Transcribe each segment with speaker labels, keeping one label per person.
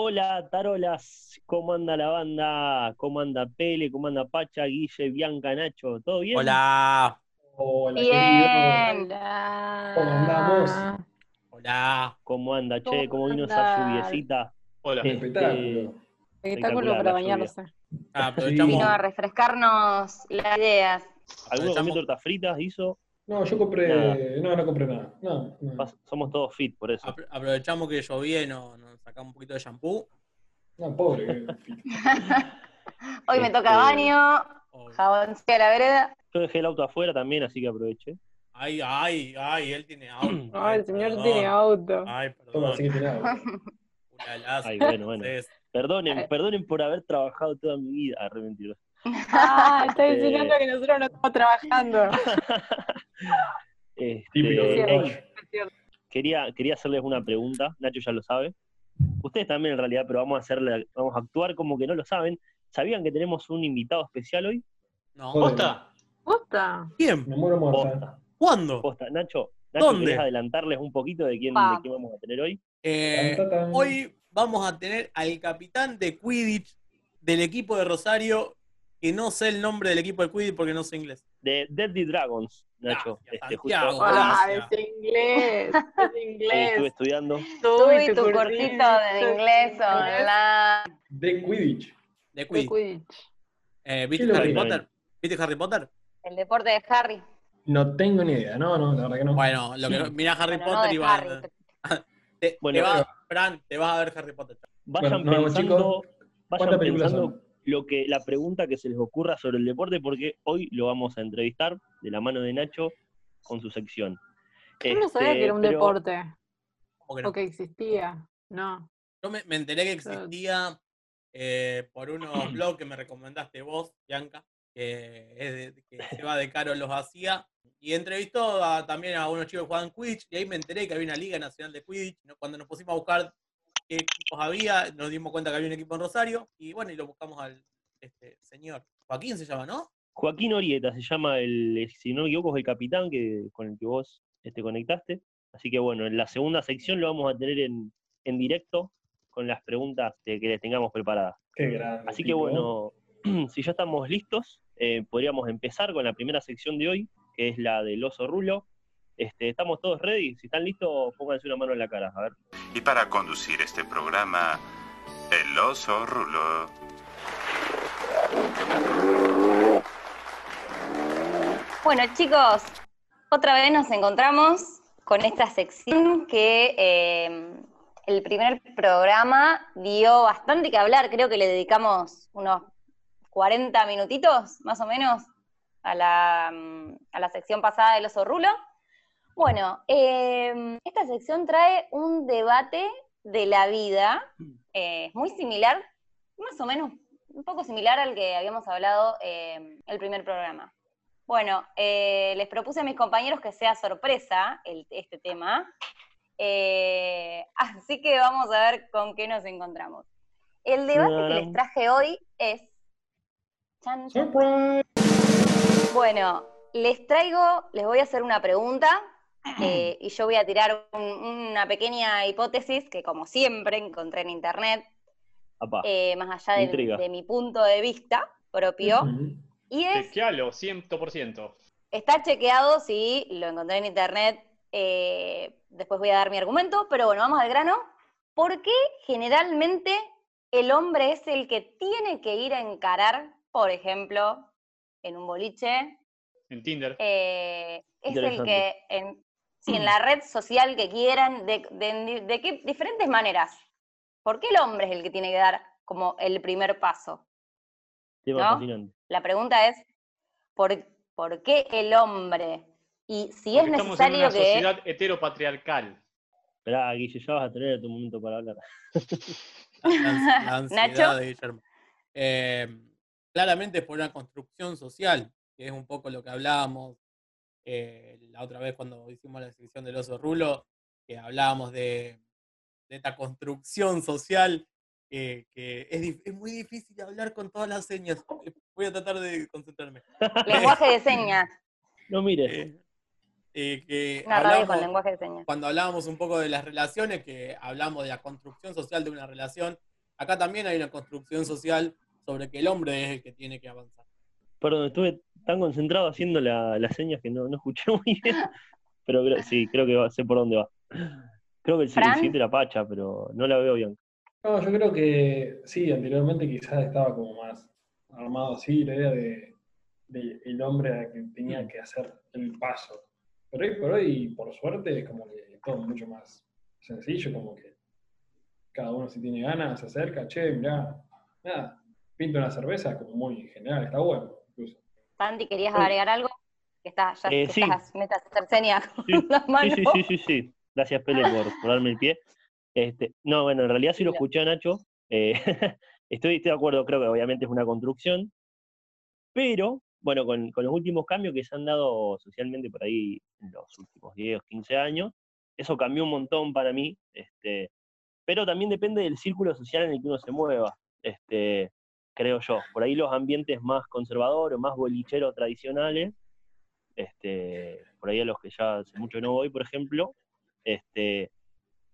Speaker 1: Hola, tarolas, ¿cómo anda la banda? ¿Cómo anda Pele? ¿Cómo anda Pacha, Guille, Bianca, Nacho? ¿Todo bien?
Speaker 2: Hola.
Speaker 3: Hola,
Speaker 4: Bien.
Speaker 3: querido. ¿Cómo andamos?
Speaker 2: Hola.
Speaker 1: ¿Cómo anda, che?
Speaker 4: ¿Cómo
Speaker 1: ¿Cómo vino esa lluviecita?
Speaker 5: Hola.
Speaker 1: Este,
Speaker 3: Espectáculo.
Speaker 4: Espectáculo para bañarse.
Speaker 2: Ah, aprovechamos.
Speaker 4: Vino a refrescarnos las ideas.
Speaker 1: ¿Alguno comió tortas fritas? ¿Hizo?
Speaker 3: No, yo compré. No, no compré nada. No,
Speaker 1: Somos todos fit, por eso.
Speaker 2: apro- aprovechamos que llovía y nos, nos sacamos un poquito de shampoo.
Speaker 3: No, pobre.
Speaker 4: Hoy me
Speaker 1: Este,
Speaker 4: toca baño,
Speaker 2: Oh,
Speaker 4: jabón a la vereda.
Speaker 1: Yo dejé el auto afuera también, así que aproveché.
Speaker 2: Ay, ay, ay, él tiene auto.
Speaker 4: Ay, el señor
Speaker 2: perdón.
Speaker 4: tiene auto.
Speaker 2: Ay,
Speaker 3: Toma,
Speaker 2: perdón.
Speaker 3: así que tiene agua.
Speaker 2: Una laza.
Speaker 1: Ay, bueno, bueno.
Speaker 2: Entonces,
Speaker 1: Perdonen, perdonen por haber trabajado toda mi vida. Ah, re mentiroso.
Speaker 4: Ah, está
Speaker 1: Eh.
Speaker 4: insinuando que nosotros no estamos trabajando.
Speaker 1: Este,
Speaker 3: Típico de
Speaker 1: quería, quería hacerles una pregunta, Nacho ya lo sabe. Ustedes también en realidad, pero vamos a hacerle, vamos a actuar como que no lo saben. ¿Sabían que tenemos un invitado especial hoy?
Speaker 2: no.
Speaker 5: ¿Posta?
Speaker 4: ¿Posta?
Speaker 2: ¿Quién?
Speaker 3: Me muero muerta.
Speaker 1: Posta,
Speaker 2: ¿Cuándo?
Speaker 1: posta. Nacho, Nacho
Speaker 2: ¿Dónde?
Speaker 1: ¿querés adelantarles un poquito de quién, de quién vamos a tener hoy?
Speaker 2: Eh, hoy vamos a tener al capitán de Quidditch del equipo de Rosario, que no sé el nombre del equipo de Quidditch porque no sé inglés.
Speaker 1: De Deadly Dragons, Nacho.
Speaker 2: Gracias,
Speaker 1: Este, justo
Speaker 4: Ah, es inglés. Es inglés.
Speaker 1: estuve estudiando.
Speaker 4: Tú y tu
Speaker 6: cursito
Speaker 4: cursito de inglés online.
Speaker 3: De
Speaker 2: De
Speaker 3: Quidditch.
Speaker 4: De
Speaker 2: Quidditch.
Speaker 4: Quidditch.
Speaker 2: Eh, ¿Viste
Speaker 3: ¿Qué lo
Speaker 2: Harry Potter? ¿Viste Harry Potter?
Speaker 4: El deporte de Harry.
Speaker 3: No tengo ni idea. No, no, la verdad que no.
Speaker 2: Bueno, lo que mirá Harry
Speaker 4: Bueno,
Speaker 2: Potter y va
Speaker 4: Harry.
Speaker 2: te,
Speaker 1: Bueno,
Speaker 2: te va, Fran, te vas a ver Harry Potter.
Speaker 1: Vayan
Speaker 3: Bueno, nos vemos,
Speaker 1: pensando, vayan
Speaker 3: ¿Cuántas películas
Speaker 1: pensando
Speaker 3: son?
Speaker 1: lo que, la pregunta que se les ocurra sobre el deporte, porque hoy lo vamos a entrevistar de la mano de Nacho con su sección.
Speaker 6: Yo no sabía
Speaker 1: Este,
Speaker 6: que era un
Speaker 1: pero-
Speaker 6: deporte
Speaker 2: ¿Cómo que no?
Speaker 6: o que existía. No.
Speaker 2: Yo me, me enteré que existía eh, por unos blogs que me recomendaste vos, Bianca, que, es de- que Seba de Caro los hacía. Y entrevistó a- también a unos chicos que jugaban Quidditch, y ahí me enteré que había una Liga Nacional de Quidditch. ¿no? Cuando nos pusimos a buscar qué equipos había, nos dimos cuenta que había un equipo en Rosario, y bueno, y lo buscamos al este, señor. Joaquín se llama, ¿no?
Speaker 1: Joaquín Orieta se llama el, si no me equivoco, es el capitán que, con el que vos te conectaste. Así que bueno, en la segunda sección lo vamos a tener en, en directo con las preguntas de que les tengamos preparadas.
Speaker 3: Qué grande.
Speaker 1: Así que
Speaker 3: tipo.
Speaker 1: bueno, si ya estamos listos, eh, podríamos empezar con la primera sección de hoy, que es la del oso rulo. Este, ¿Estamos todos ready? Si están listos, pónganse una mano en la cara. A ver.
Speaker 7: Y para conducir este programa, el oso Rulo.
Speaker 4: Bueno, chicos, otra vez nos encontramos con esta sección que eh, el primer programa dio bastante que hablar. Creo que le dedicamos unos 40 minutitos, más o menos, a la, mm, a la sección pasada del oso rulo. Bueno, eh, esta sección trae un debate de la vida eh, muy similar, más o menos, un poco similar al que habíamos hablado eh, el primer programa. Bueno, eh, les propuse a mis compañeros que sea sorpresa el- este tema, Eh, así que vamos a ver con qué nos encontramos. El debate que les traje hoy es... Chan, chan. Bueno, les traigo, les voy a hacer una pregunta eh, y yo voy a tirar un- una pequeña hipótesis que como siempre encontré en internet,
Speaker 1: Apá.
Speaker 4: eh, más allá de, mi punto de vista propio, y es
Speaker 5: Chequealo, 100%.
Speaker 4: Está chequeado, sí, lo encontré en internet. eh, después voy a dar mi argumento, pero bueno, vamos al grano. ¿Por qué generalmente el hombre es el que tiene que ir a encarar, por ejemplo, en un boliche?
Speaker 5: En Tinder.
Speaker 4: eh, es el que, en, sí, en la red social que quieran, de, de- de qué diferentes maneras. ¿Por qué el hombre es el que tiene que dar como el primer paso?
Speaker 1: Tema
Speaker 4: ¿no?
Speaker 1: fascinante.
Speaker 4: La pregunta es, ¿por, por qué el hombre? Y si es
Speaker 5: Porque estamos en
Speaker 4: necesario
Speaker 5: una
Speaker 4: que...
Speaker 5: sociedad heteropatriarcal.
Speaker 1: Esperá, Guille, ya vas a tener tu momento para hablar.
Speaker 2: La, la- la ansiedad
Speaker 4: Nacho.
Speaker 2: de Guillermo. Eh, claramente es por una construcción social, que es un poco lo que hablábamos eh, la otra vez cuando hicimos la sección del oso rulo, que hablábamos de, de esta construcción social que es, es, muy difícil hablar con todas las señas. Voy a tratar de concentrarme.
Speaker 4: Lenguaje de señas.
Speaker 1: No mires. Eh,
Speaker 2: eh, que
Speaker 4: con lenguaje de señas.
Speaker 2: Cuando hablábamos un poco de las relaciones, que hablamos de la construcción social de una relación, acá también hay una construcción social sobre que el hombre es el que tiene que avanzar.
Speaker 1: Perdón, estuve tan concentrado haciendo las señas que no, no escuché muy bien. Pero sí, creo que sé por dónde va. Creo que el 77 era Pacha, pero no la veo bien.
Speaker 3: No, yo creo que sí, anteriormente quizás estaba como más armado así, la idea de, el hombre que tenía que hacer el paso. Pero hoy por hoy, por suerte, es como que todo mucho más sencillo, como que cada uno si tiene ganas se acerca, che, mirá, nada, pinta una cerveza, como muy general, está bueno incluso.
Speaker 4: Sandy, ¿querías agregar algo? Que está, ya
Speaker 1: eh, sí.
Speaker 4: estás, con
Speaker 1: sí. Sí, sí, sí, sí, Gracias, Pele, por, darme el pie. Este, no, bueno, en realidad sí lo escuché a Nacho. Eh, estoy, estoy de acuerdo, creo que obviamente es una construcción, pero bueno, con, con, los últimos cambios que se han dado socialmente por ahí en los últimos 10 o 15 años, eso cambió un montón para mí, este, pero también depende del círculo social en el que uno se mueva. Este, creo yo. Por ahí los ambientes más conservadores, más bolicheros tradicionales, este, por ahí a los que ya hace mucho no voy, por ejemplo, este,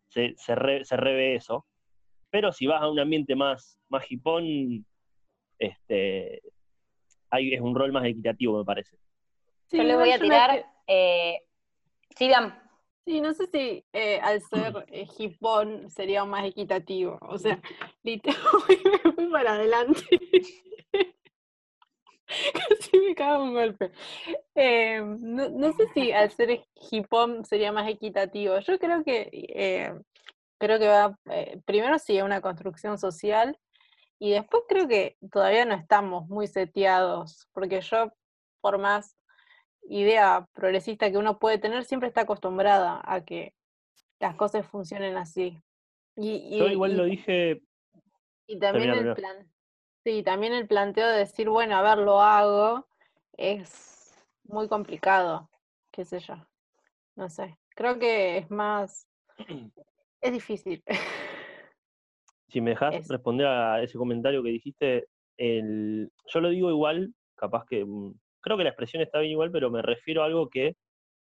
Speaker 1: se, se, revé eso. Pero si vas a un ambiente más, más hipón, este, hay, es un rol más equitativo, me parece.
Speaker 4: yo le voy a tirar. Eh,
Speaker 6: Sí, no sé si eh, al ser eh, hipón sería más equitativo. O sea, literalmente me fui para adelante. Casi me cago un golpe. Eh, no, sé si al ser hipón sería más equitativo. Yo creo que creo que va primero sí una construcción social y después creo que todavía no estamos muy seteados, porque yo por más idea progresista que uno puede tener siempre está acostumbrada a que las cosas funcionen así. Y,
Speaker 1: Yo igual lo dije.
Speaker 6: Y también el plan. Sí, también el planteo de decir, bueno, a ver, lo hago, es muy complicado, qué sé yo. No sé. Creo que es más. es difícil.
Speaker 1: Si me dejas responder a ese comentario que dijiste, el... yo lo digo igual, capaz que mm, creo que la expresión está bien igual, pero me refiero a algo que,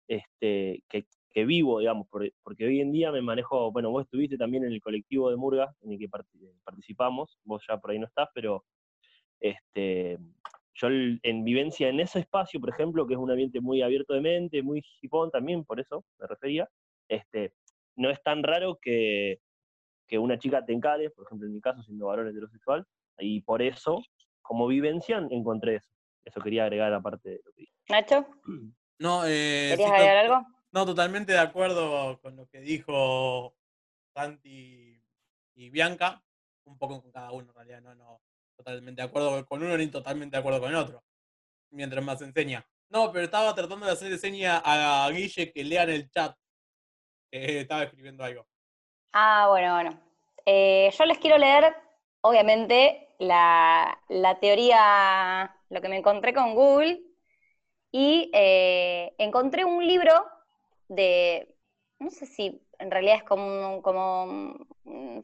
Speaker 1: este, que, vivo, digamos, porque, hoy en día me manejo, bueno, vos estuviste también en el colectivo de Murga, en el que participamos, vos ya por ahí no estás, pero este, yo en vivencia en ese espacio, por ejemplo, que es un ambiente muy abierto de mente, muy hipón también, por eso me refería, este, no es tan raro que, que una chica te encare, por ejemplo en mi caso siendo varón heterosexual, y por eso, como vivencia, encontré eso. Eso quería agregar aparte de lo que dije.
Speaker 4: Nacho.
Speaker 2: No, eh,
Speaker 4: ¿Querías agregar algo?
Speaker 2: No, totalmente de acuerdo con lo que dijo Santi y Bianca. Un poco con cada uno, en realidad, no, no totalmente de acuerdo con uno ni totalmente de acuerdo con el otro. Mientras más enseña. No, pero estaba tratando de hacer seña a Guille que lean el chat. estaba escribiendo algo.
Speaker 4: Ah, bueno, bueno. Eh, yo les quiero leer, obviamente, la, la teoría lo que me encontré con Google y eh, encontré un libro de, no sé si en realidad es como, un, como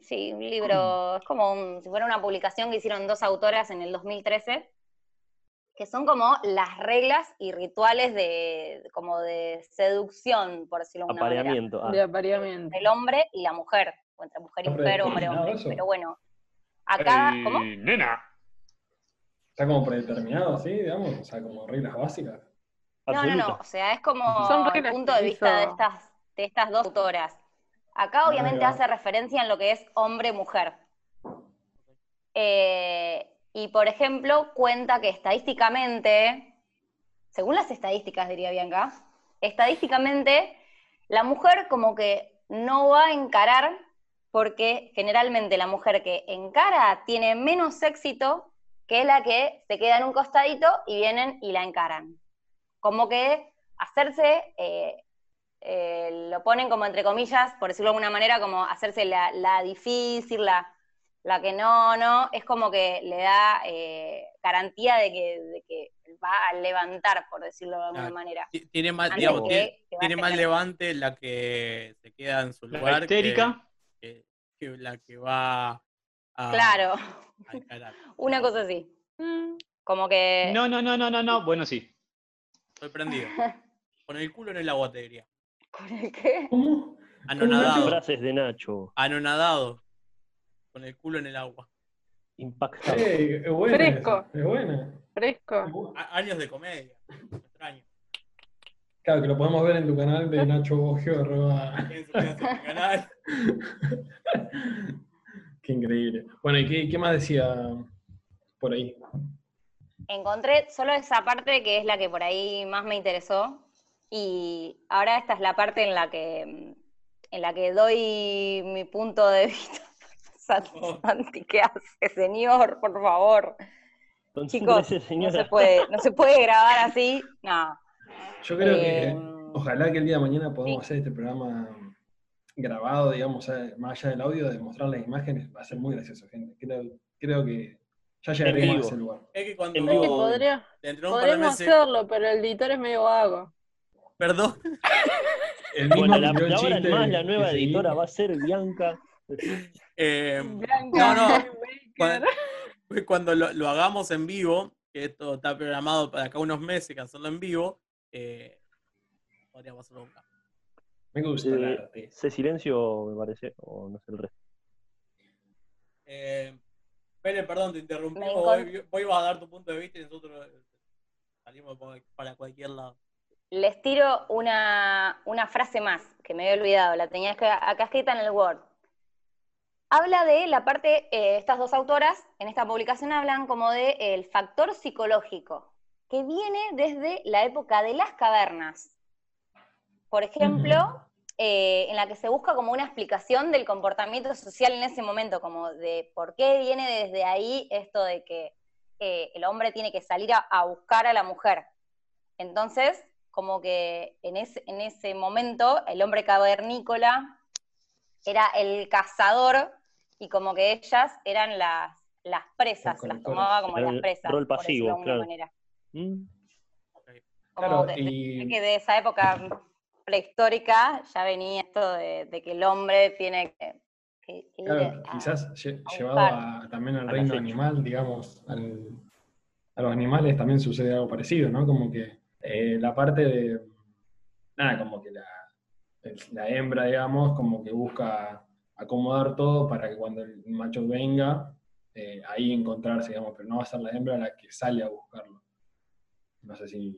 Speaker 4: sí, un libro, es como si fuera una publicación que hicieron dos autoras en el 2013, que son como las reglas y rituales de, como de seducción, por decirlo de alguna
Speaker 1: apareamiento,
Speaker 6: manera. Ah. De apareamiento.
Speaker 4: El hombre y la mujer, o entre mujer y mujer, hombre, hombre. Pero bueno, acá, ¿cómo?
Speaker 5: Nena.
Speaker 3: Está como predeterminado, ¿sí? Digamos, o sea, como reglas básicas.
Speaker 4: No, no, no, o sea, es como el punto de vista de estas, de estas dos autoras. Acá ah, obviamente hace referencia en lo que es hombre-mujer. Eh, y por ejemplo, cuenta que estadísticamente, según las estadísticas diría Bianca, estadísticamente la mujer como que no va a encarar porque generalmente la mujer que encara tiene menos éxito que es la que se queda en un costadito y vienen y la encaran. Como que hacerse, eh, eh, lo ponen como entre comillas, por decirlo de alguna manera, como hacerse la, difícil, la, la, que no, no, es como que le da eh, garantía de que, va a levantar, por decirlo de alguna manera.
Speaker 2: Tiene más, tiene, más levante la que se queda en su lugar.
Speaker 5: histérica.
Speaker 2: que la que va
Speaker 4: Claro,
Speaker 2: a encarar.
Speaker 4: una cosa así.
Speaker 6: Mm,
Speaker 4: Como que.
Speaker 5: No, no, no, no, no, no. Bueno, sí.
Speaker 2: Sorprendido. Con el culo en el agua te diría.
Speaker 4: ¿Con el qué?
Speaker 3: ¿Cómo?
Speaker 2: Anonadado.
Speaker 1: Frases de Nacho.
Speaker 2: Anonadado. Con el culo en el agua.
Speaker 1: Impactado.
Speaker 3: Eh, es buena.
Speaker 6: Fresco.
Speaker 3: esa, Es buena.
Speaker 6: fresco.
Speaker 2: A- años de comedia. Extraño.
Speaker 3: Claro, que lo podemos ver en tu canal de Nacho Bogio, arroba.
Speaker 2: En su canal.
Speaker 3: Qué increíble. Bueno, ¿y qué, qué más decía por ahí?
Speaker 4: Encontré solo esa parte que es la que por ahí más me interesó. Y ahora esta es la parte en la que en la que doy mi punto de vista. Santi, ¿qué hace, señor? Por favor. Chicos, no se puede, no se puede grabar así. No.
Speaker 3: Yo creo que
Speaker 4: Eh,
Speaker 3: ojalá que el día de mañana podamos hacer este programa grabado, digamos, más allá del audio, de mostrar las imágenes, va a ser muy gracioso, gente. Creo, creo que ya llegaremos a ese lugar.
Speaker 2: Es que cuando
Speaker 1: En vivo.
Speaker 6: podría,
Speaker 2: dentro de un par de
Speaker 6: podríamos
Speaker 2: meses.
Speaker 6: hacerlo, pero el editor es medio vago.
Speaker 2: Perdón.
Speaker 3: El mismo
Speaker 1: Bueno, la, más la nueva editora va a ser Bianca.
Speaker 2: eh,
Speaker 6: Blanca,
Speaker 2: no, no. Pues cuando lo, lo hagamos en vivo, que esto está programado para acá unos meses, que hacerlo en vivo, eh, podríamos hacerlo acá.
Speaker 3: Me gusta el
Speaker 1: Eh,
Speaker 3: arte.
Speaker 1: ese silencio, me parece, o no sé el resto.
Speaker 2: Eh, perdón, te interrumpí.
Speaker 4: Encont-
Speaker 2: vos ibas a dar tu punto de vista y nosotros eh, salimos para cualquier lado.
Speaker 4: Les tiro una, una frase más que me había olvidado, la tenía acá escrita en el Word. Habla de la parte, eh, estas dos autoras en esta publicación hablan como de el factor psicológico, que viene desde la época de las cavernas. Por ejemplo, eh, en la que se busca como una explicación del comportamiento social en ese momento, como de por qué viene desde ahí esto de que eh, el hombre tiene que salir a, a buscar a la mujer. Entonces, como que en ese, en ese momento el hombre cavernícola era el cazador y como que ellas eran las, las presas, las tomaba como las presas,
Speaker 1: rol
Speaker 4: por
Speaker 1: pasivo,
Speaker 4: decirlo de alguna
Speaker 1: claro.
Speaker 4: manera.
Speaker 1: Mm.
Speaker 4: Como
Speaker 3: Claro, y-
Speaker 4: que de esa época prehistórica ya venía esto de, de que el hombre tiene que, que- que ir
Speaker 3: Claro,
Speaker 4: a-
Speaker 3: quizás lle-
Speaker 4: a
Speaker 3: llevado a- también al reino animal, digamos, al- a los animales también sucede algo parecido, ¿no? Como que eh, la parte de, nada, como que la, la hembra, digamos, como que busca acomodar todo para que cuando el macho venga, eh, ahí encontrarse, digamos, pero no va a ser la hembra la que sale a buscarlo. No sé si,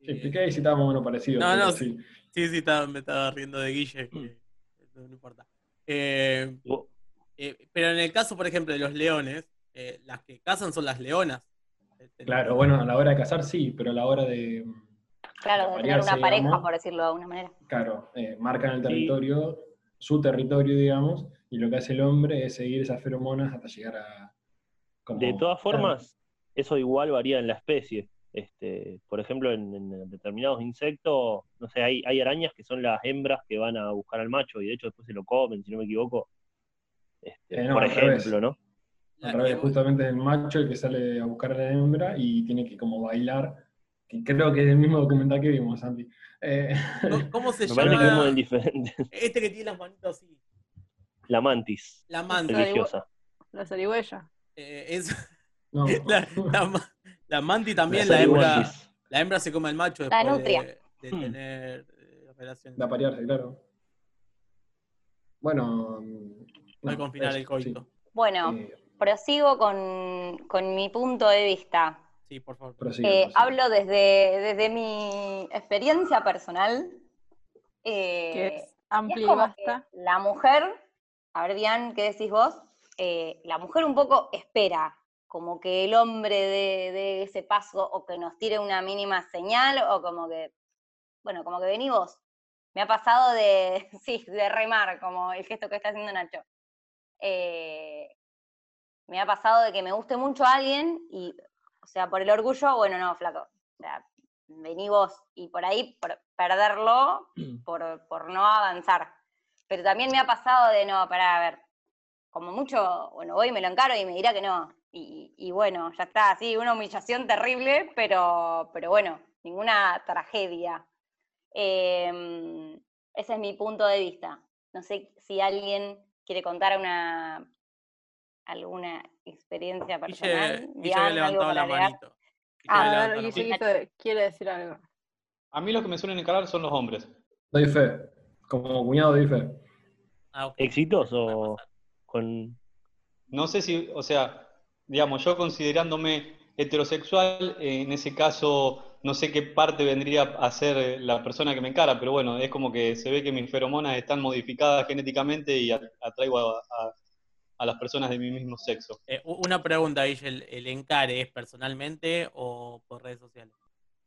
Speaker 3: si expliqué y si estaba más o menos parecido.
Speaker 2: No, no,
Speaker 3: sí.
Speaker 2: Sí, sí, estaba- me estaba riendo de Guille, que no, no importa. Eh, eh, pero en el caso, por ejemplo, de los leones, eh, las que cazan son las leonas. Eh,
Speaker 3: Claro, bueno, a la hora de cazar sí, pero a la hora de,
Speaker 4: Claro, de tener una pareja,
Speaker 3: digamos.
Speaker 4: por decirlo de alguna manera.
Speaker 3: Claro, eh, marcan el
Speaker 1: Sí.
Speaker 3: territorio, su territorio, digamos, y lo que hace el hombre es seguir esas feromonas hasta llegar a... como-
Speaker 1: De todas
Speaker 3: claro,
Speaker 1: formas, eso igual varía en la especie. Este, por ejemplo, en, en determinados insectos, no sé, hay, hay arañas que son las hembras que van a buscar al macho y de hecho después se lo comen, si no me equivoco. Este,
Speaker 3: Eh, no,
Speaker 1: por ejemplo, ¿no?
Speaker 3: Al revés,
Speaker 2: que-
Speaker 3: justamente es el macho el que sale a buscar a la hembra y tiene que como bailar, que creo que es el mismo documental que vimos, Santi. Eh,
Speaker 2: ¿Cómo- ¿Cómo se
Speaker 1: Me parece que
Speaker 2: llama?
Speaker 1: diferente.
Speaker 2: Este que tiene las manitas así.
Speaker 1: La mantis,
Speaker 2: La
Speaker 1: religiosa.
Speaker 6: La zarigüeya.
Speaker 2: Eh, es,
Speaker 3: no,
Speaker 2: la, la la manti también,
Speaker 1: La
Speaker 2: la hembra. La hembra se come al macho
Speaker 4: La
Speaker 2: después
Speaker 4: nutria.
Speaker 2: de, de
Speaker 1: Hmm.
Speaker 2: tener eh, relaciones.
Speaker 3: de aparearse, claro. Bueno...
Speaker 2: Al
Speaker 3: no,
Speaker 2: confinar
Speaker 3: eso,
Speaker 2: el coito.
Speaker 3: sí.
Speaker 4: Bueno,
Speaker 3: Eh,
Speaker 4: prosigo con, con mi punto de vista.
Speaker 2: Sí, por favor.
Speaker 3: prosigue,
Speaker 4: Eh, hablo desde, desde mi experiencia personal. eh,
Speaker 6: Que es
Speaker 4: y
Speaker 6: amplia
Speaker 4: es que
Speaker 6: vasta.
Speaker 4: la mujer, a ver, Bian, ¿qué decís vos? Eh, la mujer un poco espera, como que el hombre dé dé ese paso o que nos tire una mínima señal o como que, bueno, como que vení vos. Me ha pasado de, sí, de remar, como el gesto que está haciendo Nacho. Eh, me ha pasado de que me guste mucho a alguien y, o sea, por el orgullo, bueno, no, flaco. O sea, vení vos y por ahí por perderlo por, por no avanzar. Pero también me ha pasado de no, para ver, como mucho, bueno, voy y me lo encaro y me dirá que no. Y, y bueno, ya está, sí, una humillación terrible, pero, pero bueno, ninguna tragedia. Em, ese es mi punto de vista. No sé si alguien quiere contar una, alguna experiencia personal.
Speaker 2: Guille había
Speaker 4: Dian, ¿algo
Speaker 2: levantado la manito.
Speaker 4: Ah,
Speaker 2: había
Speaker 6: A ver, quiere decir algo.
Speaker 5: A mí los que me suelen encarar son los hombres.
Speaker 3: Doy fe. Como cuñado doy fe.
Speaker 2: Ah, ok.
Speaker 1: ¿Exitoso? Con...
Speaker 5: No sé si, o sea, digamos, yo considerándome heterosexual, eh, en ese caso no sé qué parte vendría a ser la persona que me encara, pero bueno, es como que se ve que mis feromonas están modificadas genéticamente y atraigo a, a- a las personas de mi mismo sexo.
Speaker 2: Eh, una pregunta, Guille, ¿el, el encare es personalmente o por redes sociales?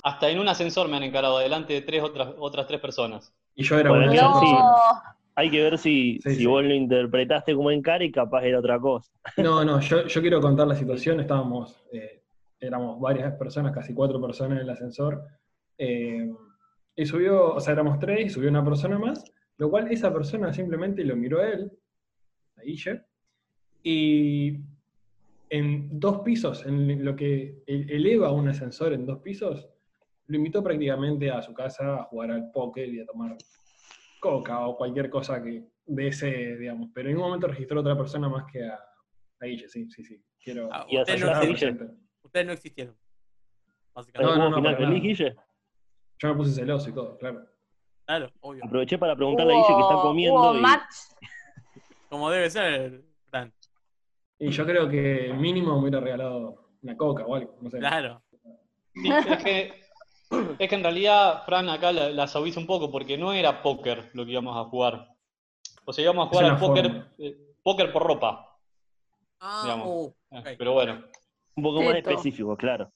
Speaker 5: Hasta en un ascensor me han encarado delante de tres otras, otras tres personas.
Speaker 3: Y yo era
Speaker 1: Bueno,
Speaker 3: una
Speaker 1: Hay que ver si,
Speaker 3: Sí,
Speaker 1: si
Speaker 3: sí.
Speaker 1: vos lo interpretaste como encare y capaz era otra cosa.
Speaker 3: No, no, yo, yo quiero contar la situación. Estábamos, eh, éramos varias personas, casi cuatro personas en el ascensor. eh, y subió, o sea, éramos tres y subió una persona más, lo cual esa persona simplemente lo miró a él, a Guille, y en dos pisos, en lo que eleva un ascensor en dos pisos, lo invitó prácticamente a su casa a jugar al póker y a tomar coca o cualquier cosa que de ese, digamos. Pero en un momento registró otra persona más que a, a Guille, sí, sí, sí. Quiero
Speaker 2: Ah,
Speaker 1: Y a
Speaker 2: ustedes, no,
Speaker 1: Guille.
Speaker 2: ustedes no existieron.
Speaker 3: No,
Speaker 2: Básicamente.
Speaker 3: no,
Speaker 1: ¿Hubo
Speaker 3: no,
Speaker 1: final feliz. Guille?
Speaker 3: Yo me puse celoso y todo, claro.
Speaker 2: Claro, obvio.
Speaker 1: Aproveché para preguntarle a Guille que está comiendo
Speaker 4: hubo
Speaker 1: y
Speaker 4: match.
Speaker 2: Como debe ser, Fran.
Speaker 3: Y yo creo que mínimo me hubiera regalado una coca o algo, no sé.
Speaker 2: Claro.
Speaker 5: Sí, es que, es que en realidad, Fran, acá la, la un poco porque no era póker lo que íbamos a jugar. O sea, íbamos a jugar al póker, eh, póker por ropa.
Speaker 2: Ah,
Speaker 5: Digamos.
Speaker 2: oh,
Speaker 5: Eh. Pero bueno,
Speaker 1: un poco más específico, claro.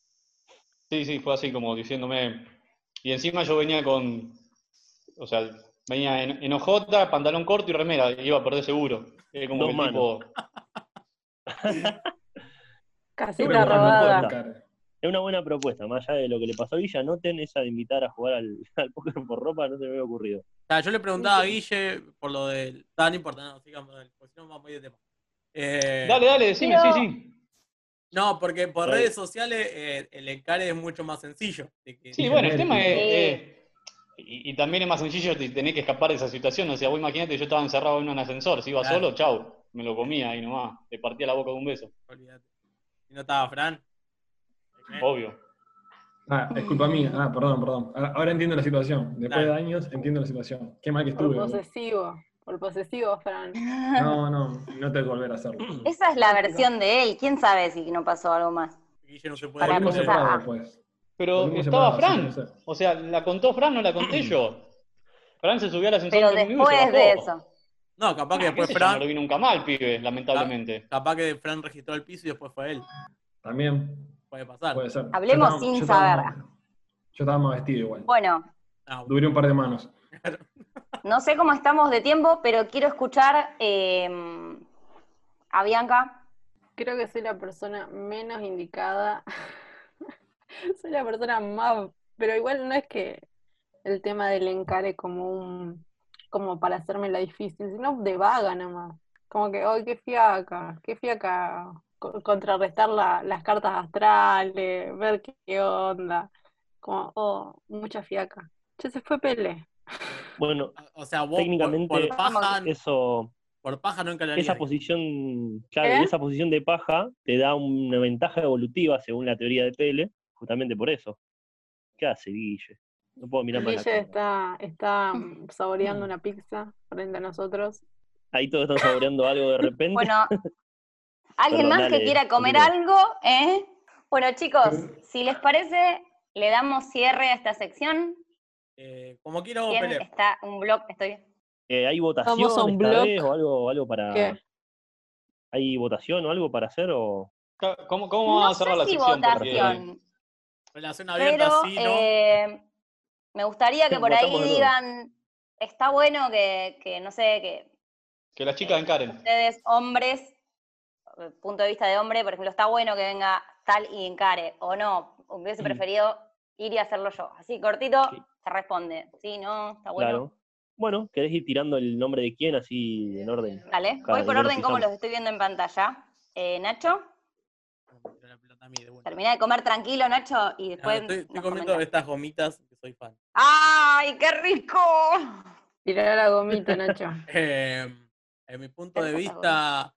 Speaker 5: sí, sí, fue así como diciéndome. Y encima yo venía con, o sea, venía en, en ojota, pantalón corto y remera, y iba a perder seguro. Era como
Speaker 1: Dos
Speaker 5: que
Speaker 1: manos.
Speaker 5: tipo,
Speaker 6: Casi
Speaker 3: Pero
Speaker 6: la
Speaker 3: bueno, no puedo
Speaker 6: robada.
Speaker 1: Es una buena propuesta, más allá de lo que le pasó a Guille, anoten esa de invitar a jugar al, al póker por ropa, no se me había ocurrido.
Speaker 2: O sea, yo le preguntaba a Guille por lo del. Ah, no importa, no, sigamos, porque si no vamos muy de tema. Eh,
Speaker 5: dale, dale, decime,
Speaker 4: Pero-
Speaker 5: sí, sí.
Speaker 2: No, porque por
Speaker 1: Dale.
Speaker 2: redes sociales eh, el encare es mucho más sencillo. de que-
Speaker 5: Sí, bueno, el tema es, y, y también es más sencillo tener que escapar de esa situación. O sea, vos imagínate, yo estaba encerrado en un ascensor, si iba
Speaker 2: Claro.
Speaker 5: solo, chau, me lo comía ahí nomás, le partía la boca de un beso,
Speaker 2: Olvídate. Si no estaba Fran. ¿Eh?
Speaker 5: obvio.
Speaker 3: Ah, es culpa mía. Ah, perdón, perdón. Ahora entiendo la situación. Después
Speaker 2: Dale.
Speaker 3: de años entiendo la situación. Qué mal que
Speaker 6: Por
Speaker 3: estuve. boludo.
Speaker 6: posesivo. Por posesivo, Fran.
Speaker 3: No, no, no que volver a hacerlo.
Speaker 4: Esa es la versión de él. ¿Quién sabe si no pasó algo más?
Speaker 2: Guille no se puede
Speaker 4: Para
Speaker 3: Volvimos después.
Speaker 5: Pero
Speaker 3: Volvimos
Speaker 5: estaba Fran,
Speaker 3: sí, no sé.
Speaker 5: o sea, ¿la contó Fran no la conté yo? Fran se subió al ascensor
Speaker 4: Pero
Speaker 5: conmigo y se
Speaker 4: después de eso.
Speaker 2: No, capaz que
Speaker 5: Ah,
Speaker 2: después Fran.
Speaker 5: no lo vi nunca mal, pibe, lamentablemente.
Speaker 2: Capaz que Fran registró el piso y después fue él.
Speaker 3: También
Speaker 2: Puede pasar.
Speaker 3: puede ser.
Speaker 4: Hablemos
Speaker 3: estaba-
Speaker 4: sin
Speaker 3: yo
Speaker 4: saber.
Speaker 3: Yo estaba más vestido igual.
Speaker 4: Bueno,
Speaker 2: Ah, bueno.
Speaker 3: Duré un par de manos.
Speaker 4: no sé cómo estamos de tiempo, pero quiero escuchar eh, a Bianca.
Speaker 6: Creo que soy la persona menos indicada. soy la persona más. Pero igual no es que el tema del encare como un. como para hacerme la difícil, sino de vaga nomás. Como que, ¡ay, qué fiaca! ¡Qué fiaca! Co- Contrarrestar la- las cartas astrales, ver qué onda. Como, oh, mucha fiaca. Ya se fue Pele.
Speaker 1: Bueno,
Speaker 2: O sea, vos
Speaker 1: Técnicamente,
Speaker 2: por, paja,
Speaker 1: eso,
Speaker 2: por paja no encararías.
Speaker 1: esa posición, claro,
Speaker 6: ¿Eh?
Speaker 1: y esa posición de paja te da una ventaja evolutiva según la teoría de Pele, justamente por eso. ¿Qué hace Guille? No puedo mirar más
Speaker 6: Guille está, está mm, saboreando una pizza frente a nosotros.
Speaker 1: Ahí todos están saboreando algo de repente.
Speaker 4: Bueno, ¿alguien
Speaker 1: Perdón,
Speaker 4: más
Speaker 1: dale,
Speaker 4: que quiera comer algo? ¿Eh? Bueno, chicos, si les parece, le damos cierre a esta sección.
Speaker 2: Eh, como quiera vos,
Speaker 4: ¿Quién
Speaker 2: Pele.
Speaker 4: está un blog? Estoy.
Speaker 1: Eh, ¿Hay votación
Speaker 6: Vamos a un
Speaker 1: esta
Speaker 6: blog.
Speaker 1: vez o algo, algo para...
Speaker 6: ¿Qué?
Speaker 1: ¿Hay votación o algo para hacer o...?
Speaker 5: ¿Cómo, cómo vamos
Speaker 4: No
Speaker 5: a cerrar
Speaker 4: sé
Speaker 5: la
Speaker 4: si
Speaker 5: sección?
Speaker 4: Votación,
Speaker 2: Relación abierta,
Speaker 4: pero
Speaker 2: sí, ¿no?
Speaker 4: eh, me gustaría que por ahí
Speaker 1: Votamos
Speaker 4: digan, está bueno que, que, no sé, que
Speaker 5: Que las chicas encaren.
Speaker 4: ustedes, hombres, punto de vista de hombre, por ejemplo, está bueno que venga tal y encare, o no, hubiese
Speaker 1: Mm.
Speaker 4: preferido ir y hacerlo yo. Así cortito,
Speaker 1: Sí.
Speaker 4: se responde, sí, no, está bueno.
Speaker 1: Claro. Bueno, ¿querés ir tirando el nombre de quién así en orden?
Speaker 4: Dale,
Speaker 1: Cada
Speaker 4: voy por orden como los estoy viendo en pantalla. Eh, Nacho, termina de comer tranquilo, Nacho, y
Speaker 2: Ah,
Speaker 4: después.
Speaker 2: estoy, estoy
Speaker 4: nos
Speaker 2: comiendo
Speaker 4: comentás.
Speaker 2: estas gomitas que soy fan.
Speaker 4: ¡Ay, qué rico!
Speaker 6: Tirar la gomita, Nacho.
Speaker 2: Eh, en mi punto de vista,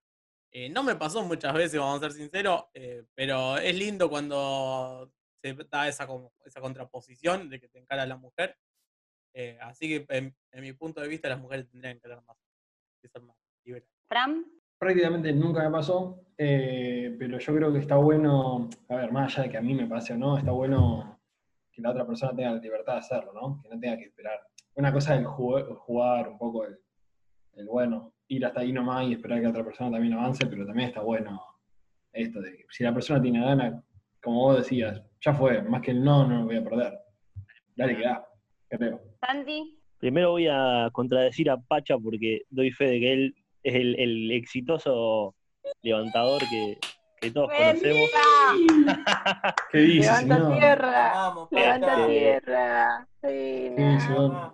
Speaker 2: Eh, no me pasó muchas veces, vamos a ser sinceros, eh, pero es lindo cuando se da esa, como, esa contraposición de que te encara la mujer. Eh, así que en, mi punto de vista las mujeres tendrían que, más, que ser más libres.
Speaker 4: Fran.
Speaker 3: Prácticamente nunca me pasó, pero yo creo que está bueno, a ver, más allá de que a mí me pase o no, está bueno que la otra persona tenga la libertad de hacerlo, ¿no? Que no tenga que esperar. Una cosa es jugar, jugar un poco el, el bueno, ir hasta ahí nomás y esperar que otra persona también avance, pero también está bueno esto de que si la persona tiene ganas, como vos decías, ya fue, más que el no, no lo voy a perder. Dale que da, creo.
Speaker 4: Santi.
Speaker 1: Primero voy a contradecir a Pacha porque doy fe de que él es el, exitoso levantador que, que todos conocemos.
Speaker 3: ¿Qué dices,
Speaker 6: Levanta tierra. levanta tierra.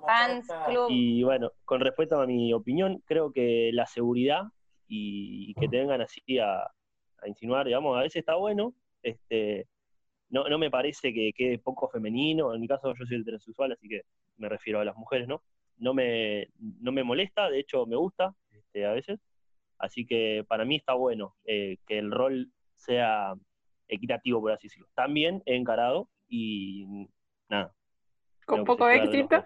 Speaker 4: Fans Club.
Speaker 1: Y bueno, con respecto a mi opinión, creo que la seguridad y, que te vengan así a, insinuar, digamos, a veces está bueno. Este, no, no me parece que quede poco femenino. En mi caso, yo soy heterosexual, así que me refiero a las mujeres, ¿no? No me, no me molesta, de hecho, me gusta este, a veces. Así que para mí está bueno eh, que el rol sea equitativo, por así decirlo. También he encarado y nada,
Speaker 6: con poco éxito.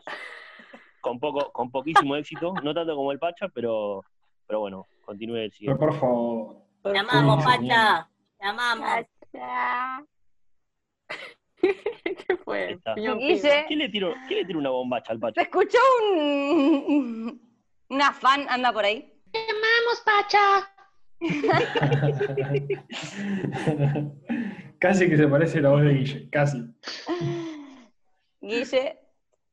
Speaker 1: Con poco, con poquísimo éxito, no tanto como el Pacha, pero, pero bueno, continúe el siguiente.
Speaker 3: Pero por favor.
Speaker 8: Te amamos, Pacha. Te amamos.
Speaker 6: ¿Qué fue?
Speaker 1: ¿Quién le, tiró, ¿Quién le tiró una bombacha al Pacha?
Speaker 4: ¿Se escuchó un, una fan anda por ahí?
Speaker 8: Te amamos, Pacha.
Speaker 3: casi que se parece la voz de Guille, casi.
Speaker 4: Guille,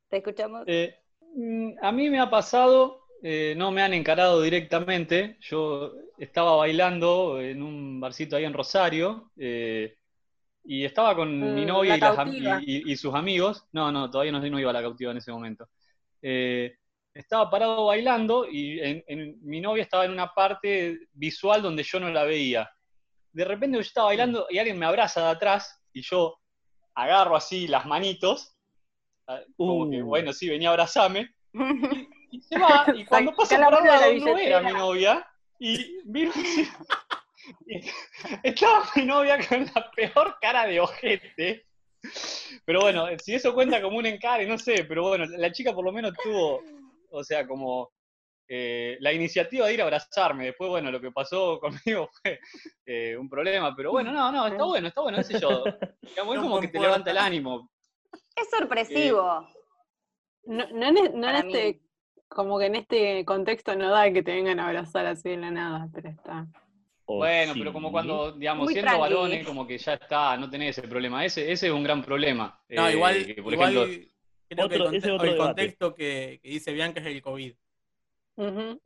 Speaker 4: te escuchamos.
Speaker 5: Eh, mm, a mí me ha pasado, eh, no me han encarado directamente. Yo estaba bailando en un barcito ahí en Rosario eh, y estaba con mi mm, novia y, sus amigos. No, no, todavía no, iba a la cautiva en ese momento. Estaba parado bailando y mi novia estaba en una parte visual donde yo no la veía. De repente yo estaba bailando y alguien me abraza de atrás y yo agarro así las manitos Ah, como que, uh. bueno, sí, venía a abrazarme. Y, se va, y cuando pasa por al lado no era mi novia, y vino estaba mi novia con la peor cara de ojete. Pero bueno, si eso cuenta como un encare, no sé, pero bueno, la chica por lo menos tuvo, o sea, como eh, la iniciativa de ir a abrazarme. Después, bueno, lo que pasó conmigo fue eh, un problema, pero bueno, no, no, está bueno, está bueno, no sé yo. es como que te levanta el ánimo.
Speaker 4: Es sorpresivo.
Speaker 6: no, no, en, no en este, como que en este contexto no da que te vengan a abrazar así de la nada, pero está.
Speaker 5: bueno, pero como cuando, digamos, siendo varones, como que ya está, no tenés ese problema. Ese, ese es un gran problema.
Speaker 2: No, igual, eh, por ejemplo, creo que el, contexto, que, dice Bianca es el COVID.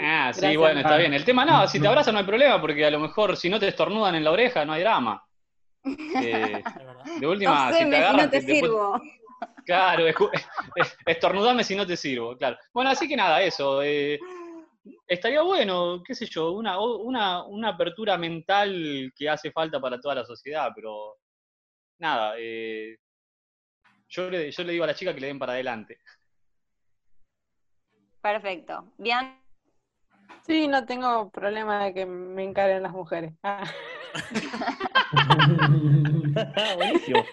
Speaker 5: ah, sí, bueno, está bien. El tema no, si te abrazan no hay problema, porque a lo mejor si no te estornudan en la oreja no hay drama. Eh, de última, si te agarras, no te sirvo. Claro, estornudame si no te sirvo, claro. Bueno, así que nada, eso. Eh, estaría bueno, qué sé yo, una, una, una, apertura mental que hace falta para toda la sociedad, pero nada, eh, yo, le, yo le digo a la chica que le den para adelante.
Speaker 4: Perfecto. Bien.
Speaker 6: Sí, no tengo problema de que me encaren las mujeres. Ah.
Speaker 1: Buenísimo.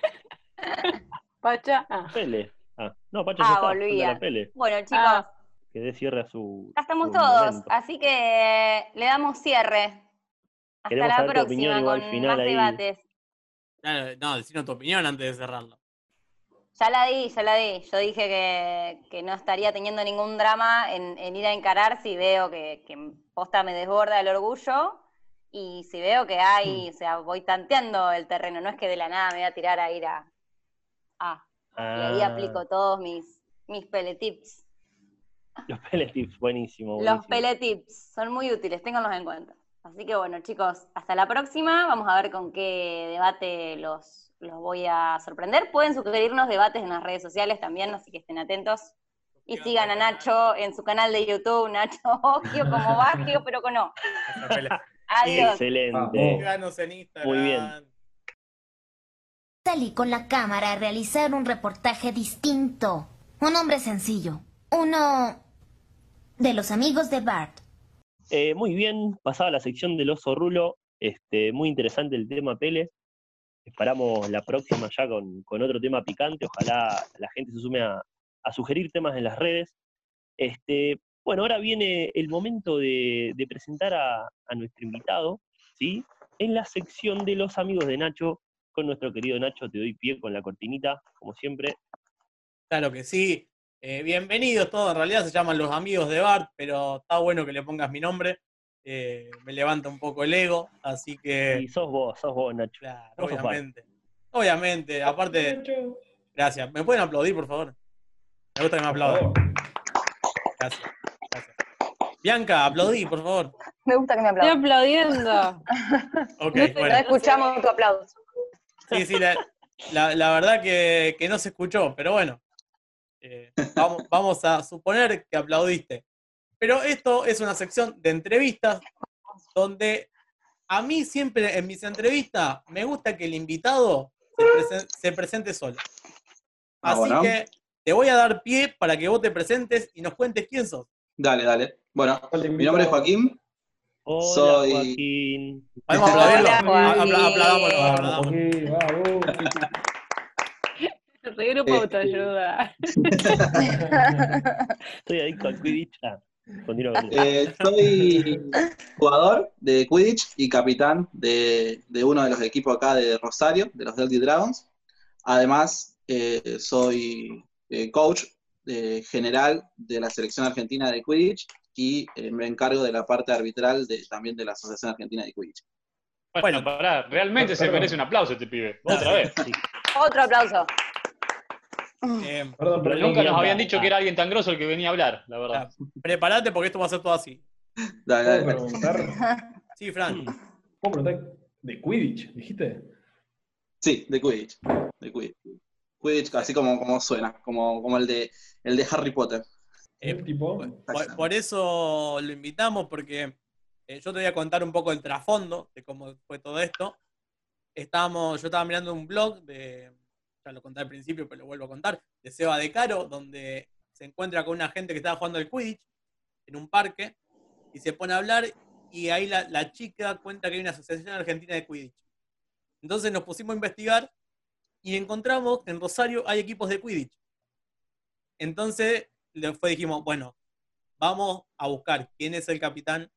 Speaker 6: Pacha.
Speaker 1: Ah. Pele. Ah, no, Pacha ah,
Speaker 4: está,
Speaker 1: Pele.
Speaker 4: Bueno, chicos. Ah.
Speaker 1: Que dé cierre a su.
Speaker 4: Ya estamos todos, así que le damos cierre. Hasta la próxima con más debates.
Speaker 2: No, no, tu opinión antes de cerrarlo.
Speaker 4: Ya la di, ya la di. Yo dije que, que no estaría teniendo ningún drama en, en ir a encarar si veo que, que posta me desborda el orgullo y si veo que hay, mm. o sea, voy tanteando el terreno, no es que de la nada me voy a tirar a ir a... Ah, y ahí ah. aplico todos mis, mis peletips.
Speaker 1: Los peletips, buenísimo,
Speaker 4: buenísimo. Los peletips son muy útiles, ténganlos en cuenta. Así que bueno, chicos, hasta la próxima. Vamos a ver con qué debate los, los voy a sorprender. Pueden sugerirnos debates en las redes sociales también, así que estén atentos. Y sigan a Nacho en su canal de YouTube, Nacho Ogio como Bagio, pero con no.
Speaker 1: Excelente. Muy bien.
Speaker 9: Salí con la cámara a realizar un reportaje distinto. Un hombre sencillo. Uno de los amigos de Bart.
Speaker 1: Eh, muy bien, pasaba la sección del oso rulo. Este, muy interesante el tema Pele. Esperamos la próxima ya con, con otro tema picante. Ojalá la gente se sume a, a sugerir temas en las redes. Este, bueno, ahora viene el momento de, de presentar a, a nuestro invitado, ¿sí? En la sección de los amigos de Nacho, con nuestro querido Nacho, te doy pie con la cortinita, como siempre.
Speaker 2: Claro que sí. Eh, bienvenidos todos, en realidad se llaman los amigos de Bart, pero está bueno que le pongas mi nombre. Eh, me levanta un poco el ego, así que.
Speaker 1: Y sos vos, sos vos, Nacho.
Speaker 2: Claro,
Speaker 1: Vos
Speaker 2: obviamente. Obviamente, aparte. Gracias. ¿Me pueden aplaudir, por favor? Me gusta que me aplaudan. Gracias. gracias. Bianca, aplaudí, por favor.
Speaker 4: Me gusta que me
Speaker 6: Estoy
Speaker 4: aplaudan.
Speaker 6: aplaudiendo.
Speaker 2: Ok,
Speaker 4: No
Speaker 2: bueno.
Speaker 4: escuchamos tu aplauso.
Speaker 2: Sí, sí, la, la- la verdad que, que no se escuchó, pero bueno. Eh, vamos, vamos a suponer que aplaudiste. Pero esto es una sección de entrevistas donde a mí siempre en mis entrevistas me gusta que el invitado se, presen- se presente solo.
Speaker 10: Ah,
Speaker 2: Así
Speaker 10: bueno.
Speaker 2: que te voy a dar pie para que vos te presentes y nos cuentes quién sos.
Speaker 10: Dale, dale. Bueno, mi nombre es. Joaquín.
Speaker 1: Hola,
Speaker 10: Soy-
Speaker 1: Joaquín.
Speaker 2: ¿Podemos aplaudirlo?
Speaker 4: Hola,
Speaker 2: Apla-
Speaker 4: Joaquín.
Speaker 2: aplaudámoslo,
Speaker 3: Vamos,
Speaker 2: aplaudámoslo.
Speaker 3: Joaquín, vamos.
Speaker 6: Regrupo
Speaker 10: Eh,
Speaker 6: autoayuda.
Speaker 1: Estoy adicto al Quidditch. Continúa, continúa.
Speaker 10: Eh, soy jugador de Quidditch y capitán de, de uno de los equipos acá de Rosario, de los Delty Dragons. Además, eh, soy eh, coach eh, general de la selección argentina de Quidditch y eh, me encargo de la parte arbitral de, también de la Asociación Argentina de Quidditch.
Speaker 5: Bueno, pará, realmente se merece un aplauso este pibe. Otra vez.
Speaker 1: Sí.
Speaker 4: Otro aplauso.
Speaker 2: Eh,
Speaker 3: Perdón,
Speaker 5: Pero nunca nos habían dicho que era alguien tan grosso el que venía a hablar, la verdad.
Speaker 2: prepárate porque esto va a ser todo así.
Speaker 10: Dale,
Speaker 3: ¿puedo
Speaker 10: dale.
Speaker 3: preguntar?
Speaker 2: Sí, Fran.
Speaker 3: ¿Puedo preguntar? ¿De Quidditch, dijiste?
Speaker 10: Sí, de Quidditch. De Quidditch. Quidditch, así como, como suena, como, como el, de, el de Harry Potter.
Speaker 2: Eh,
Speaker 3: ¿El tipo?
Speaker 2: Por, por eso lo invitamos, porque eh, yo te voy a contar un poco el trasfondo de cómo fue todo esto. Estábamos, yo estaba mirando un blog de, ya lo conté al principio, pero lo vuelvo a contar, de Seba de Caro, donde se encuentra con una gente que estaba jugando al Quidditch en un parque y se pone a hablar y ahí la, chica cuenta que hay una asociación argentina de Quidditch. Entonces nos pusimos a investigar y encontramos que en Rosario hay equipos de Quidditch. Entonces después dijimos, bueno, vamos a buscar quién es el capitán